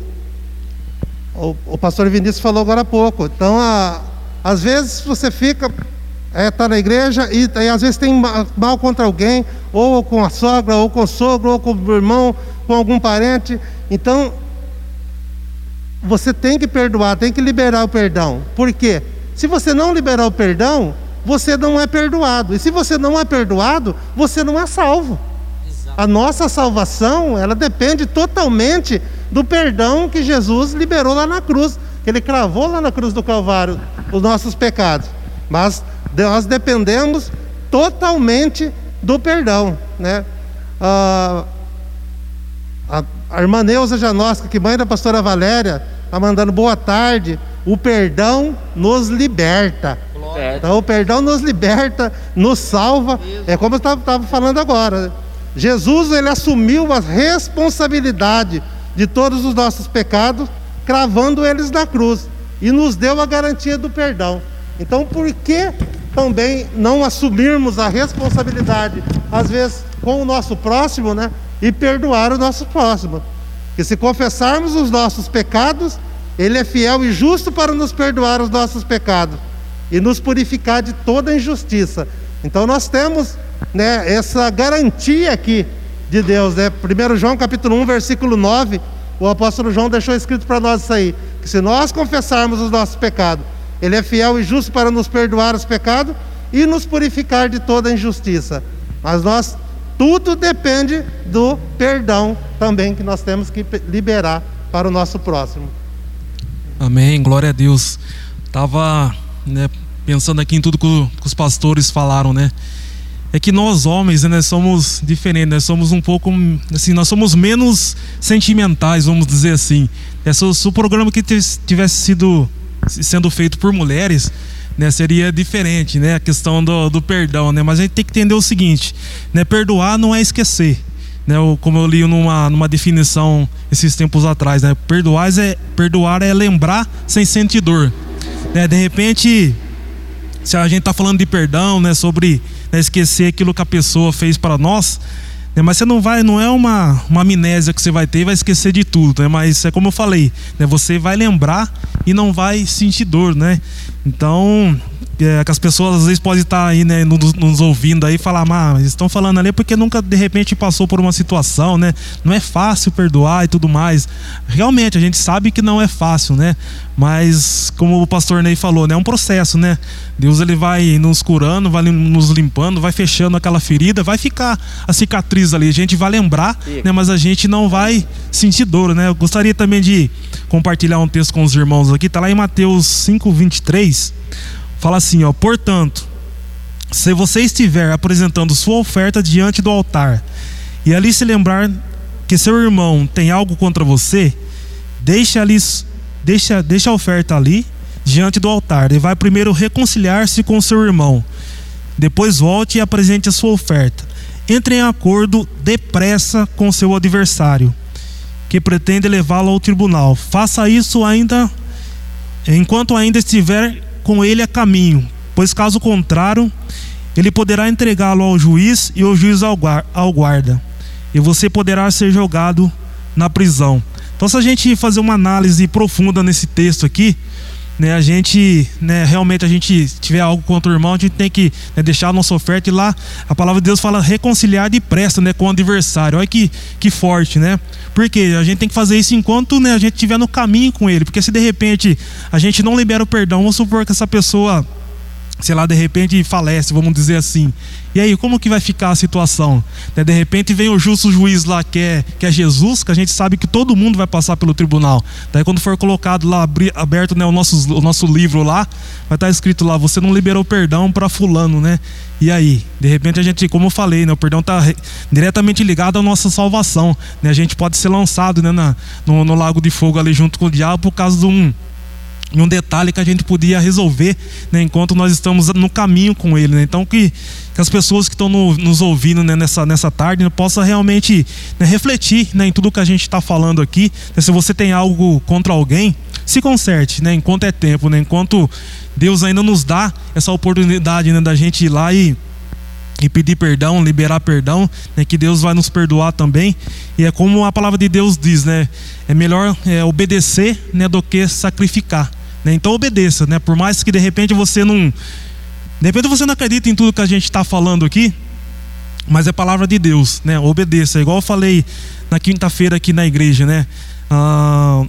o, o, o pastor Vinícius falou agora há pouco. Então, a, Às vezes você fica, está na igreja e, e, às vezes tem mal contra alguém, ou com a sogra, ou com o sogro, ou com o irmão, com algum parente. Então, você tem que perdoar, tem que liberar o perdão. Por quê? Se você não liberar o perdão, você não é perdoado. E se você não é perdoado, você não é salvo. A nossa salvação, ela depende totalmente do perdão que Jesus liberou lá na cruz, que ele cravou lá na cruz do Calvário os nossos pecados. Mas nós dependemos totalmente do perdão, né? Ah, a, a irmã Neuza Janosca, que mãe da pastora Valéria, está mandando boa tarde. O perdão nos liberta. Então o perdão nos liberta, nos salva. É como eu estava falando agora. Jesus ele assumiu a responsabilidade de todos os nossos pecados, cravando eles na cruz e nos deu a garantia do perdão. Então, por que também não assumirmos a responsabilidade, às vezes com o nosso próximo, né, e perdoar o nosso próximo? Que se confessarmos os nossos pecados, ele é fiel e justo para nos perdoar os nossos pecados e nos purificar de toda injustiça. Então nós temos né, essa garantia aqui de Deus. Né? 1 João capítulo 1, versículo 9, o apóstolo João deixou escrito para nós isso aí, que se nós confessarmos os nossos pecados, Ele é fiel e justo para nos perdoar os pecados e nos purificar de toda injustiça. Mas nós, tudo depende do perdão também que nós temos que liberar para o nosso próximo. Amém, glória a Deus. Estava né, pensando aqui em tudo que, os pastores falaram, né? é que nós homens né, somos diferentes, nós somos um pouco assim, nós somos menos sentimentais, vamos dizer assim. É, se, se o programa que tivesse sido sendo feito por mulheres, né, seria diferente, né, a questão do, do perdão, né? Mas a gente tem que entender o seguinte, né, perdoar não é esquecer. Né, como eu li numa, numa definição esses tempos atrás, né, perdoar é perdoar é lembrar sem sentir dor, né? De repente, se a gente está falando de perdão, né, sobre né, esquecer aquilo que a pessoa fez para nós, né, mas você não vai, não é uma, uma amnésia que você vai ter e vai esquecer de tudo, né, mas é como eu falei, né, você vai lembrar e não vai sentir dor, né? Então, é, que as pessoas às vezes podem estar aí, né, nos, nos ouvindo aí e falar, mas estão falando ali porque nunca de repente passou por uma situação, né? Não é fácil perdoar e tudo mais. Realmente, a gente sabe que não é fácil, né? Mas, como o pastor Ney falou, né, é um processo, né? Deus ele vai nos curando, vai nos limpando, vai fechando aquela ferida, vai ficar a cicatriz ali. A gente vai lembrar, né, mas a gente não vai sentir dor, né? Eu gostaria também de compartilhar um texto com os irmãos aqui, tá lá em Mateus 5:23. Fala assim, ó: "Portanto, se você estiver apresentando sua oferta diante do altar, e ali se lembrar que seu irmão tem algo contra você, deixe ali deixa, deixa a oferta ali diante do altar e vai primeiro reconciliar-se com seu irmão. Depois volte e apresente a sua oferta. Entre em acordo depressa com seu adversário, que pretende levá-lo ao tribunal. Faça isso ainda enquanto ainda estiver com ele a caminho, pois caso contrário, ele poderá entregá-lo ao juiz e o juiz ao guarda, e você poderá ser jogado na prisão. Então, se a gente fazer uma análise profunda nesse texto aqui, né, a gente, né, realmente a gente tiver algo contra o irmão, a gente tem que né, deixar a nossa oferta e lá a palavra de Deus fala reconciliar depressa, né, com o adversário. Olha que, que forte, né? Porque a gente tem que fazer isso enquanto né, a gente estiver no caminho com ele, porque se de repente a gente não libera o perdão, vamos supor que essa pessoa sei lá, de repente falece, vamos dizer assim. E aí, como que vai ficar a situação? Né, de repente vem o justo juiz lá, que é, que é Jesus, que a gente sabe que todo mundo vai passar pelo tribunal. Daí, quando for colocado lá, aberto né, o, nosso, o nosso livro lá, vai estar escrito lá: você não liberou perdão para Fulano, né? E aí? De repente a gente, como eu falei, né, o perdão está diretamente ligado à nossa salvação. Né? A gente pode ser lançado né, na, no, no lago de fogo ali junto com o diabo por causa de um um detalhe que a gente podia resolver né, enquanto nós estamos no caminho com ele. Né? Então, que, que, as pessoas que estão no, nos ouvindo né, nessa, nessa tarde né, possam realmente né, refletir né, em tudo que a gente está falando aqui. Né, se você tem algo contra alguém, se conserte enquanto é tempo, enquanto Deus ainda nos dá essa oportunidade da gente ir lá e e pedir perdão, liberar perdão, né, que Deus vai nos perdoar também. E é como a palavra de Deus diz, né? É melhor é, obedecer né, do que sacrificar. Né? Então obedeça, né? Por mais que de repente você não. De repente você não acredita em tudo que a gente está falando aqui, mas é palavra de Deus, né? Obedeça. Igual eu falei na quinta-feira aqui na igreja, né? Ah,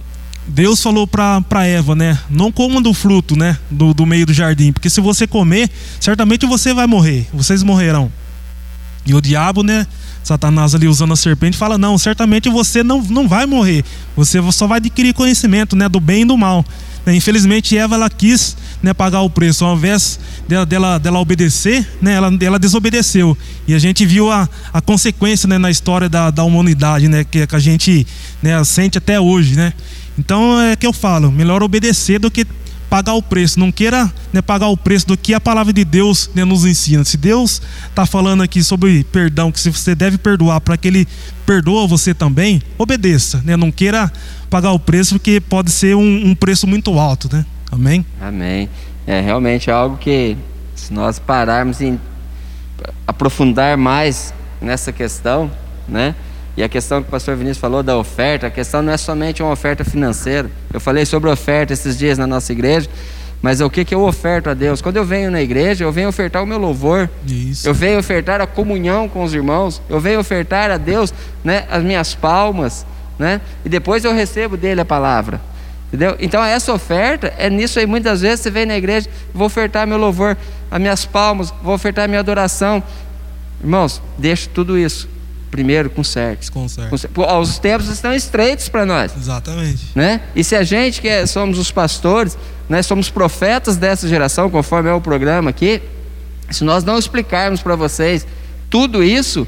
Deus falou para Eva, né? Não coma do fruto, né? Do, do meio do jardim, porque se você comer, certamente você vai morrer. Vocês morrerão. E o diabo, né? Satanás ali usando a serpente fala: Não, certamente você não, não vai morrer. Você só vai adquirir conhecimento, né? Do bem e do mal. Né? Infelizmente, Eva ela quis né, pagar o preço. Ao invés dela, dela, dela obedecer, né, ela, ela desobedeceu. E a gente viu a, a consequência né, na história da, da humanidade, né, que, que a gente né, sente até hoje. Né? Então é que eu falo: melhor obedecer do que pagar o preço. Não queira né, pagar o preço do que a palavra de Deus né, nos ensina. Se Deus está falando aqui sobre perdão, que se você deve perdoar para que Ele perdoa você também, obedeça. Né? Não queira pagar o preço, porque pode ser um, um preço muito alto. Né? Amém? Amém. É realmente é algo que, se nós pararmos em aprofundar mais nessa questão, né? E a questão que o pastor Vinícius falou da oferta, a questão não é somente uma oferta financeira. Eu falei sobre oferta esses dias na nossa igreja, mas é o que, que eu oferto a Deus? Quando eu venho na igreja, eu venho ofertar o meu louvor, Isso. eu venho ofertar a comunhão com os irmãos, eu venho ofertar a Deus né, as minhas palmas, né, e depois eu recebo dele a palavra. Entendeu? Então essa oferta é nisso aí. Muitas vezes você vem na igreja, vou ofertar meu louvor, as minhas palmas, vou ofertar minha adoração. Irmãos, deixa tudo isso primeiro com certo. Com certo. Os tempos estão estreitos para nós. Exatamente. Né? E se a gente que é, somos os pastores, né, somos profetas dessa geração, conforme é o programa aqui, se nós não explicarmos para vocês tudo isso,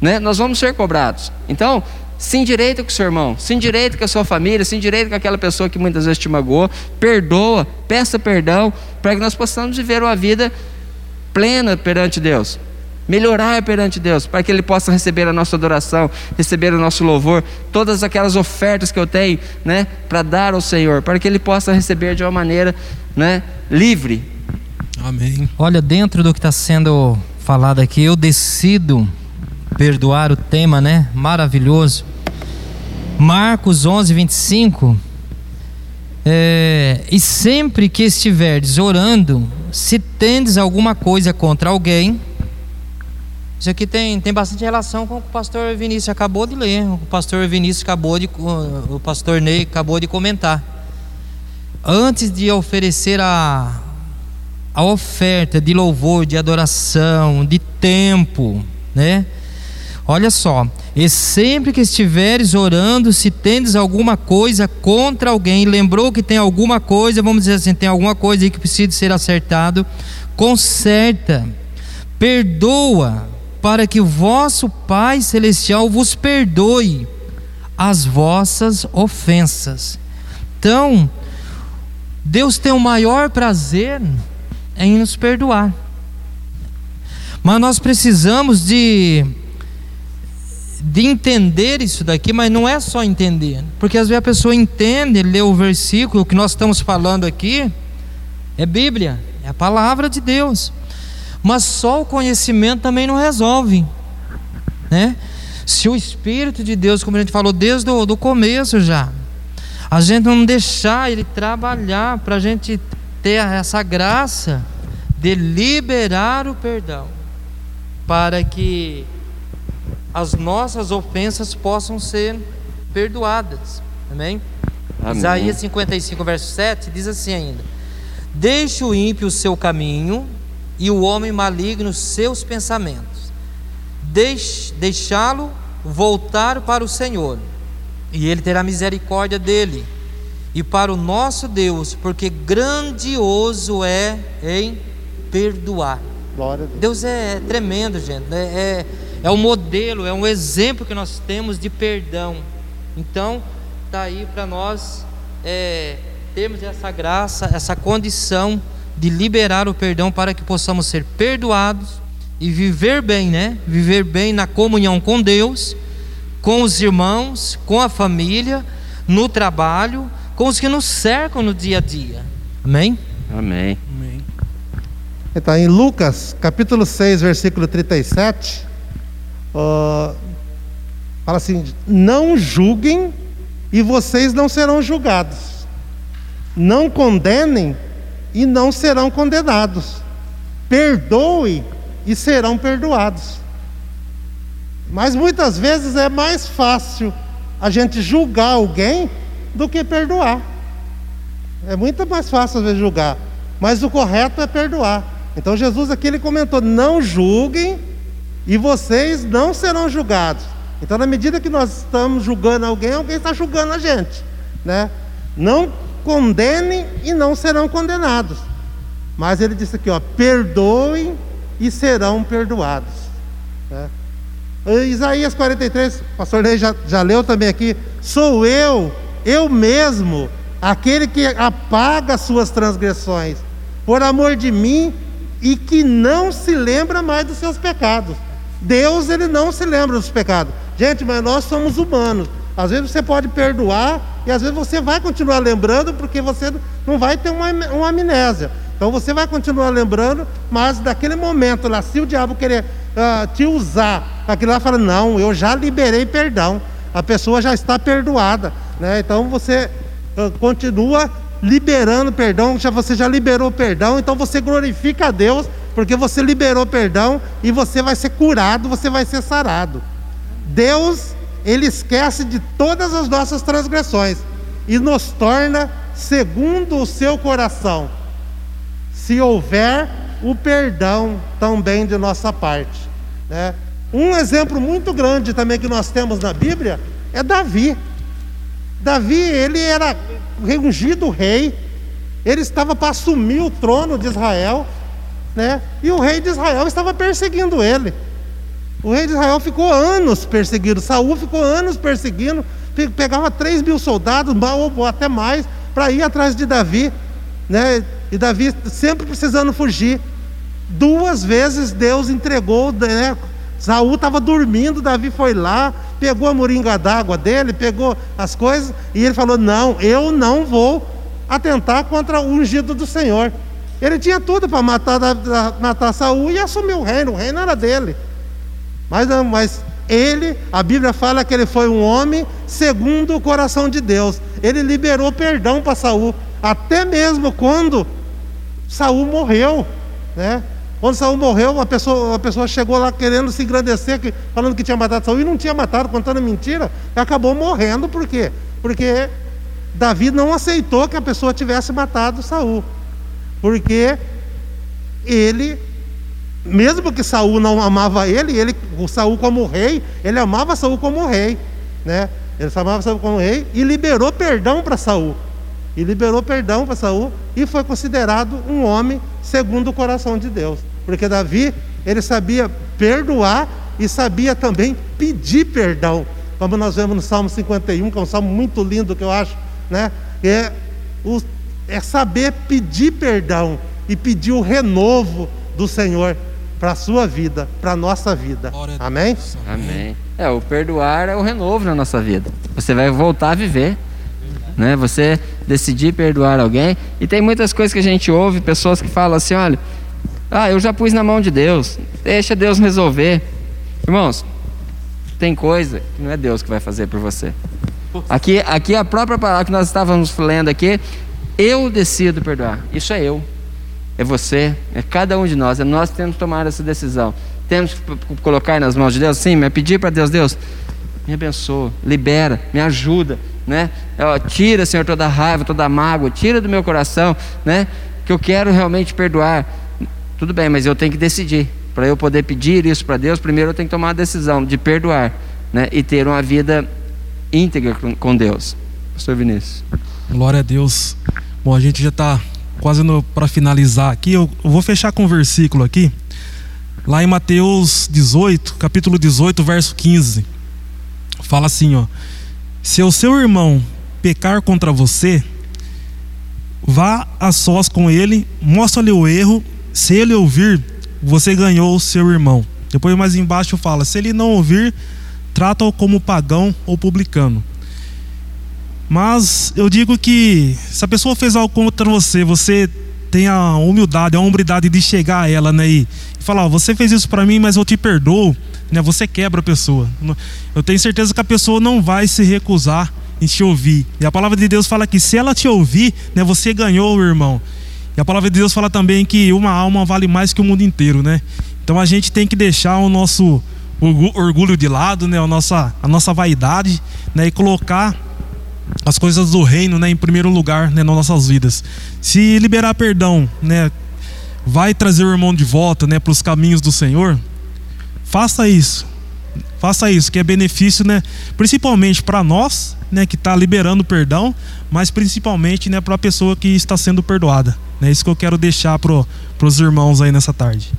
né, nós vamos ser cobrados. Então, se endireita com o seu irmão, se endireita com a sua família, se endireita com aquela pessoa que muitas vezes te magoou, perdoa, peça perdão, para que nós possamos viver uma vida plena perante Deus melhorar perante Deus, para que Ele possa receber a nossa adoração, receber o nosso louvor, todas aquelas ofertas que eu tenho, né, para dar ao Senhor, para que Ele possa receber de uma maneira, né, livre. Amém. Olha, dentro do que está sendo falado aqui, eu decido perdoar o tema, né, maravilhoso. Marcos 11, 25. É, e sempre que estiverdes orando, se tendes alguma coisa contra alguém, isso aqui tem, tem bastante relação com o que o pastor Vinícius acabou de ler. O pastor Vinícius acabou de. O pastor Ney acabou de comentar. Antes de oferecer a, a oferta de louvor, de adoração, de tempo, né? Olha só, e sempre que estiveres orando, se tendes alguma coisa contra alguém, lembrou que tem alguma coisa, vamos dizer assim, tem alguma coisa aí que precisa ser acertado, conserta, perdoa, para que o vosso Pai Celestial vos perdoe as vossas ofensas. Então, Deus tem o maior prazer em nos perdoar. Mas nós precisamos de de entender isso daqui, mas não é só entender, porque às vezes a pessoa entende, lê o versículo, o que nós estamos falando aqui é Bíblia, é a palavra de Deus. Mas só o conhecimento também não resolve, né? Se o Espírito de Deus, como a gente falou desde o do começo já, a gente não deixar Ele trabalhar para a gente ter essa graça de liberar o perdão, para que as nossas ofensas possam ser perdoadas. Amém? Amém? Isaías 55, verso 7 diz assim ainda: Deixe o ímpio o seu caminho e o homem maligno seus pensamentos. Deixá-lo voltar para o Senhor, e ele terá misericórdia dele, e para o nosso Deus, porque grandioso é em perdoar. Deus. Deus. é tremendo, gente. É, é, é um modelo, é um exemplo que nós temos de perdão. Então, está aí para nós é, termos essa graça, essa condição de liberar o perdão para que possamos ser perdoados e viver bem, né? Viver bem na comunhão com Deus, com os irmãos, com a família, no trabalho, com os que nos cercam no dia a dia. Amém? Amém. Amém. Então, em Lucas, capítulo 6, versículo 37, uh, fala assim: Não julguem e vocês não serão julgados. Não condenem e não serão condenados. Perdoe e serão perdoados. Mas muitas vezes é mais fácil a gente julgar alguém do que perdoar. É muito mais fácil às vezes julgar, mas o correto é perdoar. Então Jesus aqui ele comentou: não julguem e vocês não serão julgados. Então, na medida que nós estamos julgando alguém, alguém está julgando a gente, né? Não condenem e não serão condenados. Mas ele disse aqui, ó, perdoem e serão perdoados. Né? Isaías 43, o pastor Ney já, já leu também aqui. Sou eu, eu mesmo, aquele que apaga as suas transgressões, por amor de mim, e que não se lembra mais dos seus pecados. Deus, ele não se lembra dos pecados. Gente, mas nós somos humanos. Às vezes você pode perdoar e às vezes você vai continuar lembrando porque você não vai ter uma, uma amnésia. Então você vai continuar lembrando, mas daquele momento lá, se o diabo querer uh, te usar, aquilo lá fala, não, eu já liberei perdão, a pessoa já está perdoada. Né? Então você uh, continua liberando perdão, já, você já liberou perdão, então você glorifica a Deus, porque você liberou perdão e você vai ser curado, você vai ser sarado. Deus, Ele esquece de todas as nossas transgressões e nos torna segundo o seu coração se houver o perdão também de nossa parte. Né? Um exemplo muito grande também que nós temos na Bíblia é Davi. Davi, ele era ungido rei, ele estava para assumir o trono de Israel, né? e o rei de Israel estava perseguindo ele. O rei de Israel ficou anos perseguindo, Saul ficou anos perseguindo, pegava 3 mil soldados, ou até mais, para ir atrás de Davi. Né? E Davi sempre precisando fugir. Duas vezes Deus entregou, né? Saul estava dormindo, Davi foi lá, pegou a moringa d'água dele, pegou as coisas, e ele falou: Não, eu não vou atentar contra o ungido do Senhor. Ele tinha tudo para matar, matar Saul e assumir o reino, o reino era dele. Mas, mas ele, a Bíblia fala que ele foi um homem segundo o coração de Deus. Ele liberou perdão para Saul, até mesmo quando Saul morreu, né? Quando Saul morreu, a pessoa, a pessoa chegou lá querendo se engrandecer, falando que tinha matado Saul e não tinha matado, contando mentira, e acabou morrendo, por quê? Porque Davi não aceitou que a pessoa tivesse matado Saul. Porque ele, mesmo que Saul não amava ele, ele, o Saul como rei, ele amava Saul como rei, né? Ele amava Saul como rei e liberou perdão para Saul e liberou perdão para Saul e foi considerado um homem segundo o coração de Deus. Porque Davi, ele sabia perdoar e sabia também pedir perdão. Como nós vemos no Salmo 51, que é um salmo muito lindo que eu acho, né? É, o, é saber pedir perdão e pedir o renovo do Senhor para a sua vida, para a nossa vida. Amém? Amém. É, o perdoar é o renovo na nossa vida. Você vai voltar a viver né? Você decidir perdoar alguém. E tem muitas coisas que a gente ouve, pessoas que falam assim, olha, ah, eu já pus na mão de Deus, deixa Deus resolver. Irmãos, tem coisa que não é Deus que vai fazer por você. Aqui, aqui a própria palavra que nós estávamos lendo aqui, eu decido perdoar. Isso é eu. É você, é cada um de nós, é nós que temos que tomar essa decisão. Temos que colocar nas mãos de Deus, sim, mas pedir para Deus, Deus, me abençoa, libera, me ajuda, né? Tira, Senhor, toda raiva, toda mágoa, tira do meu coração, né? Que eu quero realmente perdoar. Tudo bem, mas eu tenho que decidir. Para eu poder pedir isso para Deus, primeiro eu tenho que tomar a decisão de perdoar, né? E ter uma vida íntegra com Deus. Pastor Vinícius. Glória a Deus. Bom, a gente já está quase para finalizar aqui. Eu, vou fechar com um versículo aqui. Lá em Mateus 18, capítulo 18, verso 15. Fala assim, ó: Se o seu irmão pecar contra você, vá a sós com ele, mostra-lhe o erro, se ele ouvir, você ganhou o seu irmão. Depois mais embaixo fala: se ele não ouvir, trata-o como pagão ou publicano. Mas eu digo que se a pessoa fez algo contra você, você tem a humildade, a hombridade de chegar a ela, né, e falar: você fez isso para mim, mas eu te perdoo, né? Você quebra a pessoa. Eu tenho certeza que a pessoa não vai se recusar em te ouvir. E a palavra de Deus fala que se ela te ouvir, né, você ganhou, irmão. E a palavra de Deus fala também que uma alma vale mais que o mundo inteiro, né? Então a gente tem que deixar o nosso orgulho de lado, né? A nossa, a nossa vaidade, né? E colocar as coisas do reino, né? Em primeiro lugar, né? Nas nossas vidas. Se liberar perdão, né? Vai trazer o irmão de volta, né? Para os caminhos do Senhor. Faça isso. Faça isso, que é benefício, né? Principalmente para nós, né? Que está liberando perdão, mas principalmente, né? Para a pessoa que está sendo perdoada. É isso que eu quero deixar para os irmãos aí nessa tarde.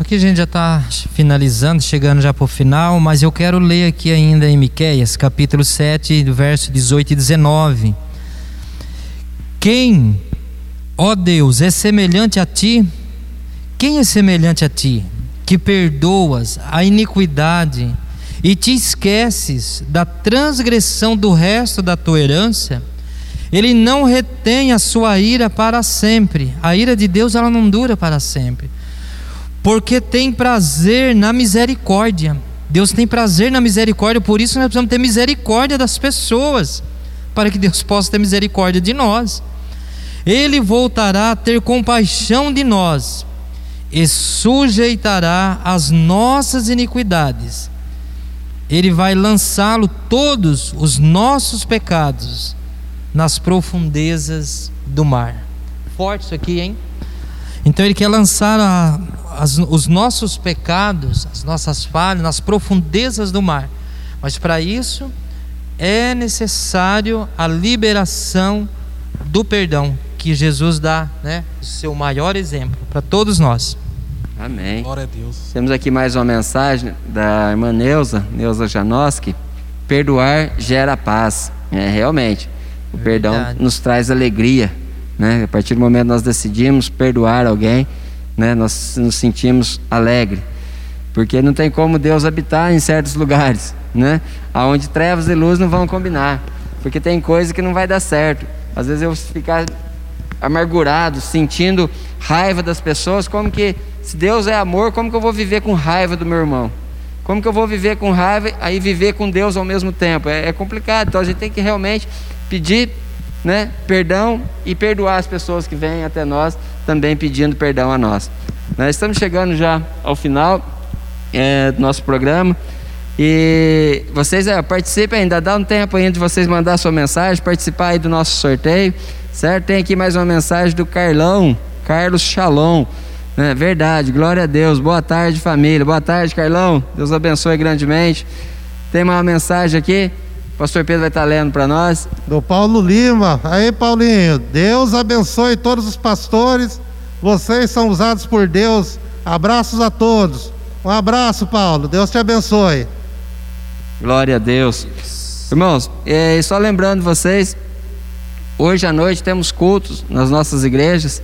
Aqui a gente já está finalizando, chegando já para o final, mas eu quero ler aqui ainda em Miqueias, capítulo 7, verso 18 e 19. Quem, ó Deus, é semelhante a ti? Quem é semelhante a ti? Que perdoas a iniquidade e te esqueces da transgressão do resto da tua herança? Ele não retém a sua ira para sempre. A ira de Deus ela não dura para sempre porque tem prazer na misericórdia. Deus tem prazer na misericórdia, por isso nós precisamos ter misericórdia das pessoas, para que Deus possa ter misericórdia de nós. Ele voltará a ter compaixão de nós e sujeitará as nossas iniquidades. Ele vai lançá-lo todos os nossos pecados nas profundezas do mar. Forte isso aqui, hein? Então ele quer lançar a, as, os nossos pecados, as nossas falhas nas profundezas do mar. Mas para isso é necessário a liberação do perdão que Jesus dá, né? O seu maior exemplo para todos nós. Amém. Glória a Deus. Temos aqui mais uma mensagem da irmã Neuza, Neuza Janoski. Perdoar gera paz. É, realmente. O é perdão verdade. nos traz alegria. Né? A partir do momento que nós decidimos perdoar alguém, né? nós nos sentimos alegres. Porque não tem como Deus habitar em certos lugares, né? Onde trevas e luz não vão combinar. Porque tem coisa que não vai dar certo. Às vezes eu ficar amargurado, sentindo raiva das pessoas, como que se Deus é amor, como que eu vou viver com raiva do meu irmão? Como que eu vou viver com raiva e viver com Deus ao mesmo tempo? É, é complicado. Então a gente tem que realmente pedir né, perdão e perdoar as pessoas que vêm até nós também pedindo perdão a nós. Nós estamos chegando já ao final é, do nosso programa e vocês é, participem ainda, dá um tempo ainda de vocês mandar sua mensagem, participar aí do nosso sorteio, certo? Tem aqui mais uma mensagem do Carlão, Carlos Shalom. É verdade, glória a Deus. Boa tarde, família. Boa tarde, Carlão. Deus abençoe grandemente. Tem uma mensagem aqui. Pastor Pedro vai estar lendo para nós. Do Paulo Lima. Aí, Paulinho, Deus abençoe todos os pastores. Vocês são usados por Deus. Abraços a todos. Um abraço, Paulo. Deus te abençoe. Glória a Deus. Irmãos, é, só lembrando vocês, hoje à noite temos cultos nas nossas igrejas,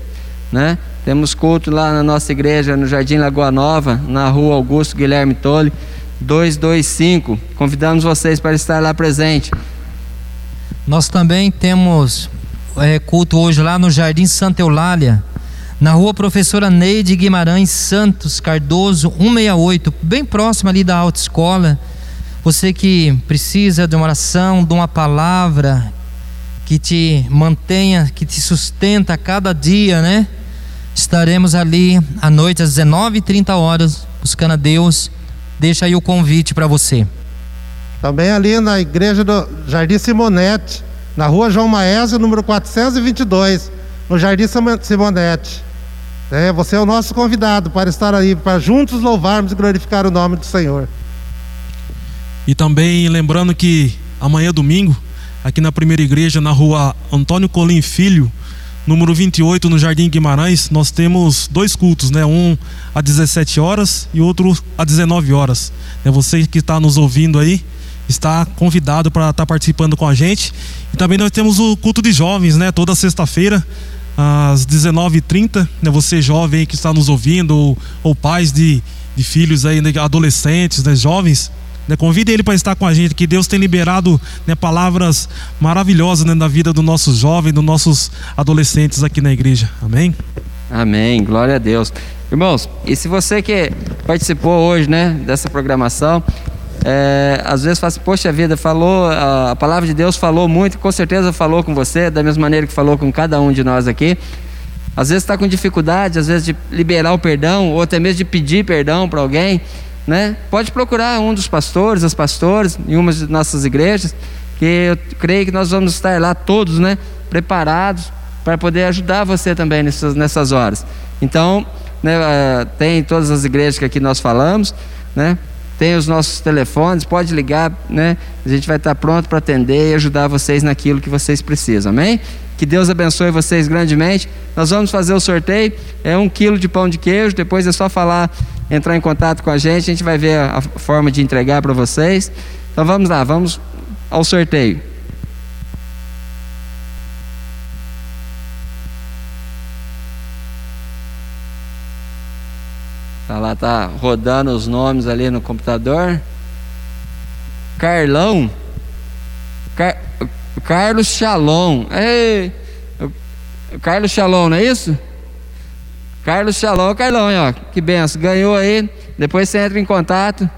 né? Temos culto lá na nossa igreja no Jardim Lagoa Nova, na rua Augusto Guilherme Tolle. 225. Convidamos vocês para estar lá presente. Nós também temos é, culto hoje lá no Jardim Santa Eulália, na rua Professora Neide Guimarães Santos Cardoso 168, bem próximo ali da autoescola. Você que precisa de uma oração, de uma palavra que te mantenha, que te sustenta a cada dia, né? Estaremos ali à noite às 19h30 horas, buscando a Deus Deixa aí o convite para você. Também ali na igreja do Jardim Simonete, na rua João Maésio, número 422, no Jardim Simonete. É, você é o nosso convidado para estar aí, para juntos louvarmos e glorificar o nome do Senhor. E também lembrando que amanhã domingo, aqui na primeira igreja, na rua Antônio Colim Filho, número 28, no Jardim Guimarães, nós temos dois cultos, né? Um às 17 horas e outro às 19 horas. É você que está nos ouvindo aí, está convidado para estar tá participando com a gente. E também nós temos o culto de jovens, né? Toda sexta-feira às 19h30, né? Você jovem que está nos ouvindo ou, ou pais de, de filhos aí, né? adolescentes, né? Jovens, né? Convide ele para estar com a gente, que Deus tem liberado né, palavras maravilhosas né, na vida dos nossos jovens, dos nossos adolescentes aqui na igreja. Amém? Amém, glória a Deus. Irmãos, e se você que participou hoje né, dessa programação, é, às vezes fala assim, poxa vida, falou, a palavra de Deus falou muito, com certeza falou com você, da mesma maneira que falou com cada um de nós aqui. Às vezes está com dificuldade, às vezes de liberar o perdão, ou até mesmo de pedir perdão para alguém, né? Pode procurar um dos pastores, as pastores, em uma de nossas igrejas, que eu creio que nós vamos estar lá todos, né? Preparados para poder ajudar você também nessas, nessas horas. Então, né, eh, tem todas as igrejas que aqui nós falamos, né? tem os nossos telefones, pode ligar, né? A gente vai estar pronto para atender e ajudar vocês naquilo que vocês precisam, amém? Que Deus abençoe vocês grandemente. Nós vamos fazer o sorteio, é um quilo de pão de queijo, depois é só falar, entrar em contato com a gente, a gente vai ver a forma de entregar para vocês. Então vamos lá, vamos ao sorteio. Tá lá, tá rodando os nomes ali no computador. Carlão. Car... Carlos Shalom. Ei, Carlos Shalom, não é isso? Carlos Shalom, Carlão, ó, que benção. Ganhou aí. Depois você entra em contato.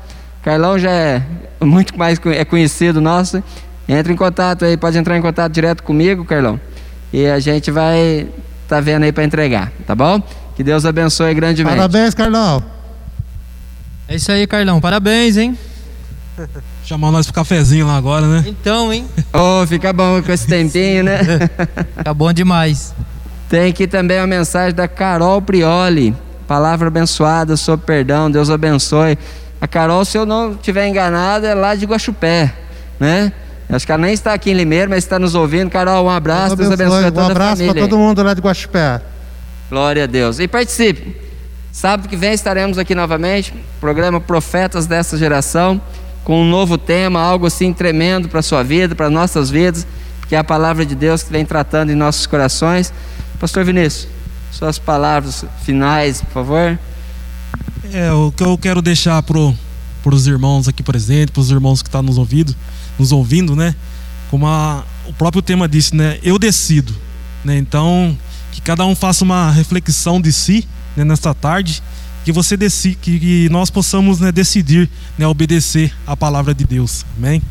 Carlão já é muito mais é conhecido nosso. Entra em contato aí, pode entrar em contato direto comigo, Carlão. E a gente vai tá vendo aí para entregar, tá bom? Que Deus abençoe grandemente. Parabéns, Carlão. É isso aí, Carlão. Parabéns, hein? *laughs* Chamar nós pro cafezinho lá agora, né? Então, hein? Oh, fica bom com esse tempinho, né? fica *laughs* bom demais. Tem aqui também a mensagem da Carol Prioli. Palavra abençoada sobre perdão. Deus abençoe. A Carol, se eu não estiver enganado, é lá de Guaxupé, né? Acho que ela nem está aqui em Limeiro, mas está nos ouvindo. Carol, um abraço. Deus abençoe, Deus abençoe toda um abraço para todo mundo lá de Guaxupé. Glória a Deus. E participe. Sábado que vem estaremos aqui novamente, programa Profetas dessa geração, com um novo tema, algo assim tremendo para a sua vida, para nossas vidas, que é a palavra de Deus que vem tratando em nossos corações. Pastor Vinícius, suas palavras finais, por favor. É, o que eu quero deixar pro para os irmãos aqui presentes, para os irmãos que estão tá nos ouvindo, nos ouvindo, né? Como a, o próprio tema disse, né? Eu decido, né? Então, que cada um faça uma reflexão de si né, nesta tarde, que você decide, que, nós possamos né, decidir né, obedecer a palavra de Deus. Amém?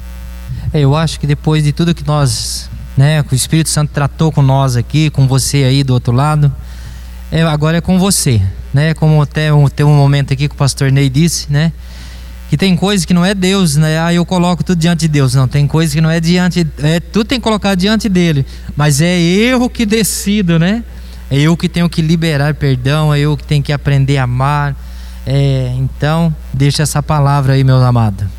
É, eu acho que depois de tudo que nós, né, o Espírito Santo tratou com nós aqui, com você aí do outro lado, é, agora é com você, né? Como até um, tem um momento aqui que o pastor Ney disse, né? que tem coisas que não é Deus, né? Ah, eu coloco tudo diante de Deus. Não, tem coisas que não é diante, é, tudo tem que colocar diante dele. Mas é eu que decido, né? É eu que tenho que liberar perdão, é eu que tenho que aprender a amar. É, então, deixa essa palavra aí, meu amado.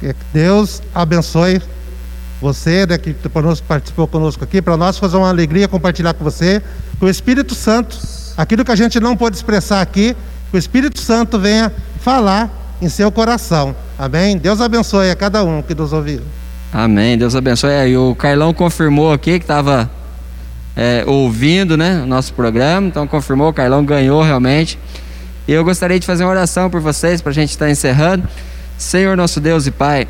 Que Deus abençoe você né, que conosco, participou conosco aqui, para nós fazer uma alegria compartilhar com você, que o Espírito Santo, aquilo que a gente não pôde expressar aqui, que o Espírito Santo venha falar em seu coração. Amém? Deus abençoe a cada um que nos ouviu. Amém. Deus abençoe. E o Carlão confirmou aqui que estava é, ouvindo né, o nosso programa, então confirmou, o Carlão ganhou realmente. E eu gostaria de fazer uma oração por vocês, para a gente estar encerrando. Senhor nosso Deus e Pai,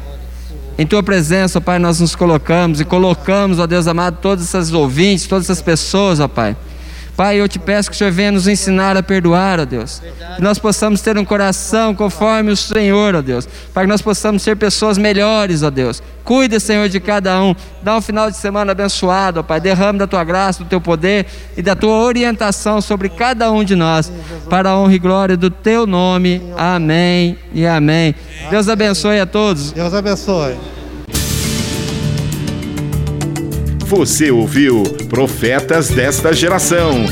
em Tua presença, ó Pai, nós nos colocamos e colocamos, ó Deus amado, todas essas ouvintes, todas essas pessoas, ó Pai Pai, eu te peço que o Senhor venha nos ensinar a perdoar, ó Deus. Que nós possamos ter um coração conforme o Senhor, ó Deus. Para que nós possamos ser pessoas melhores, ó Deus. Cuida, Senhor, de cada um. Dá um final de semana abençoado, ó Pai. Derrame da tua graça, do teu poder e da tua orientação sobre cada um de nós. Para a honra e glória do teu nome. Amém e amém. Deus abençoe a todos. Deus abençoe. Você ouviu Profetas desta Geração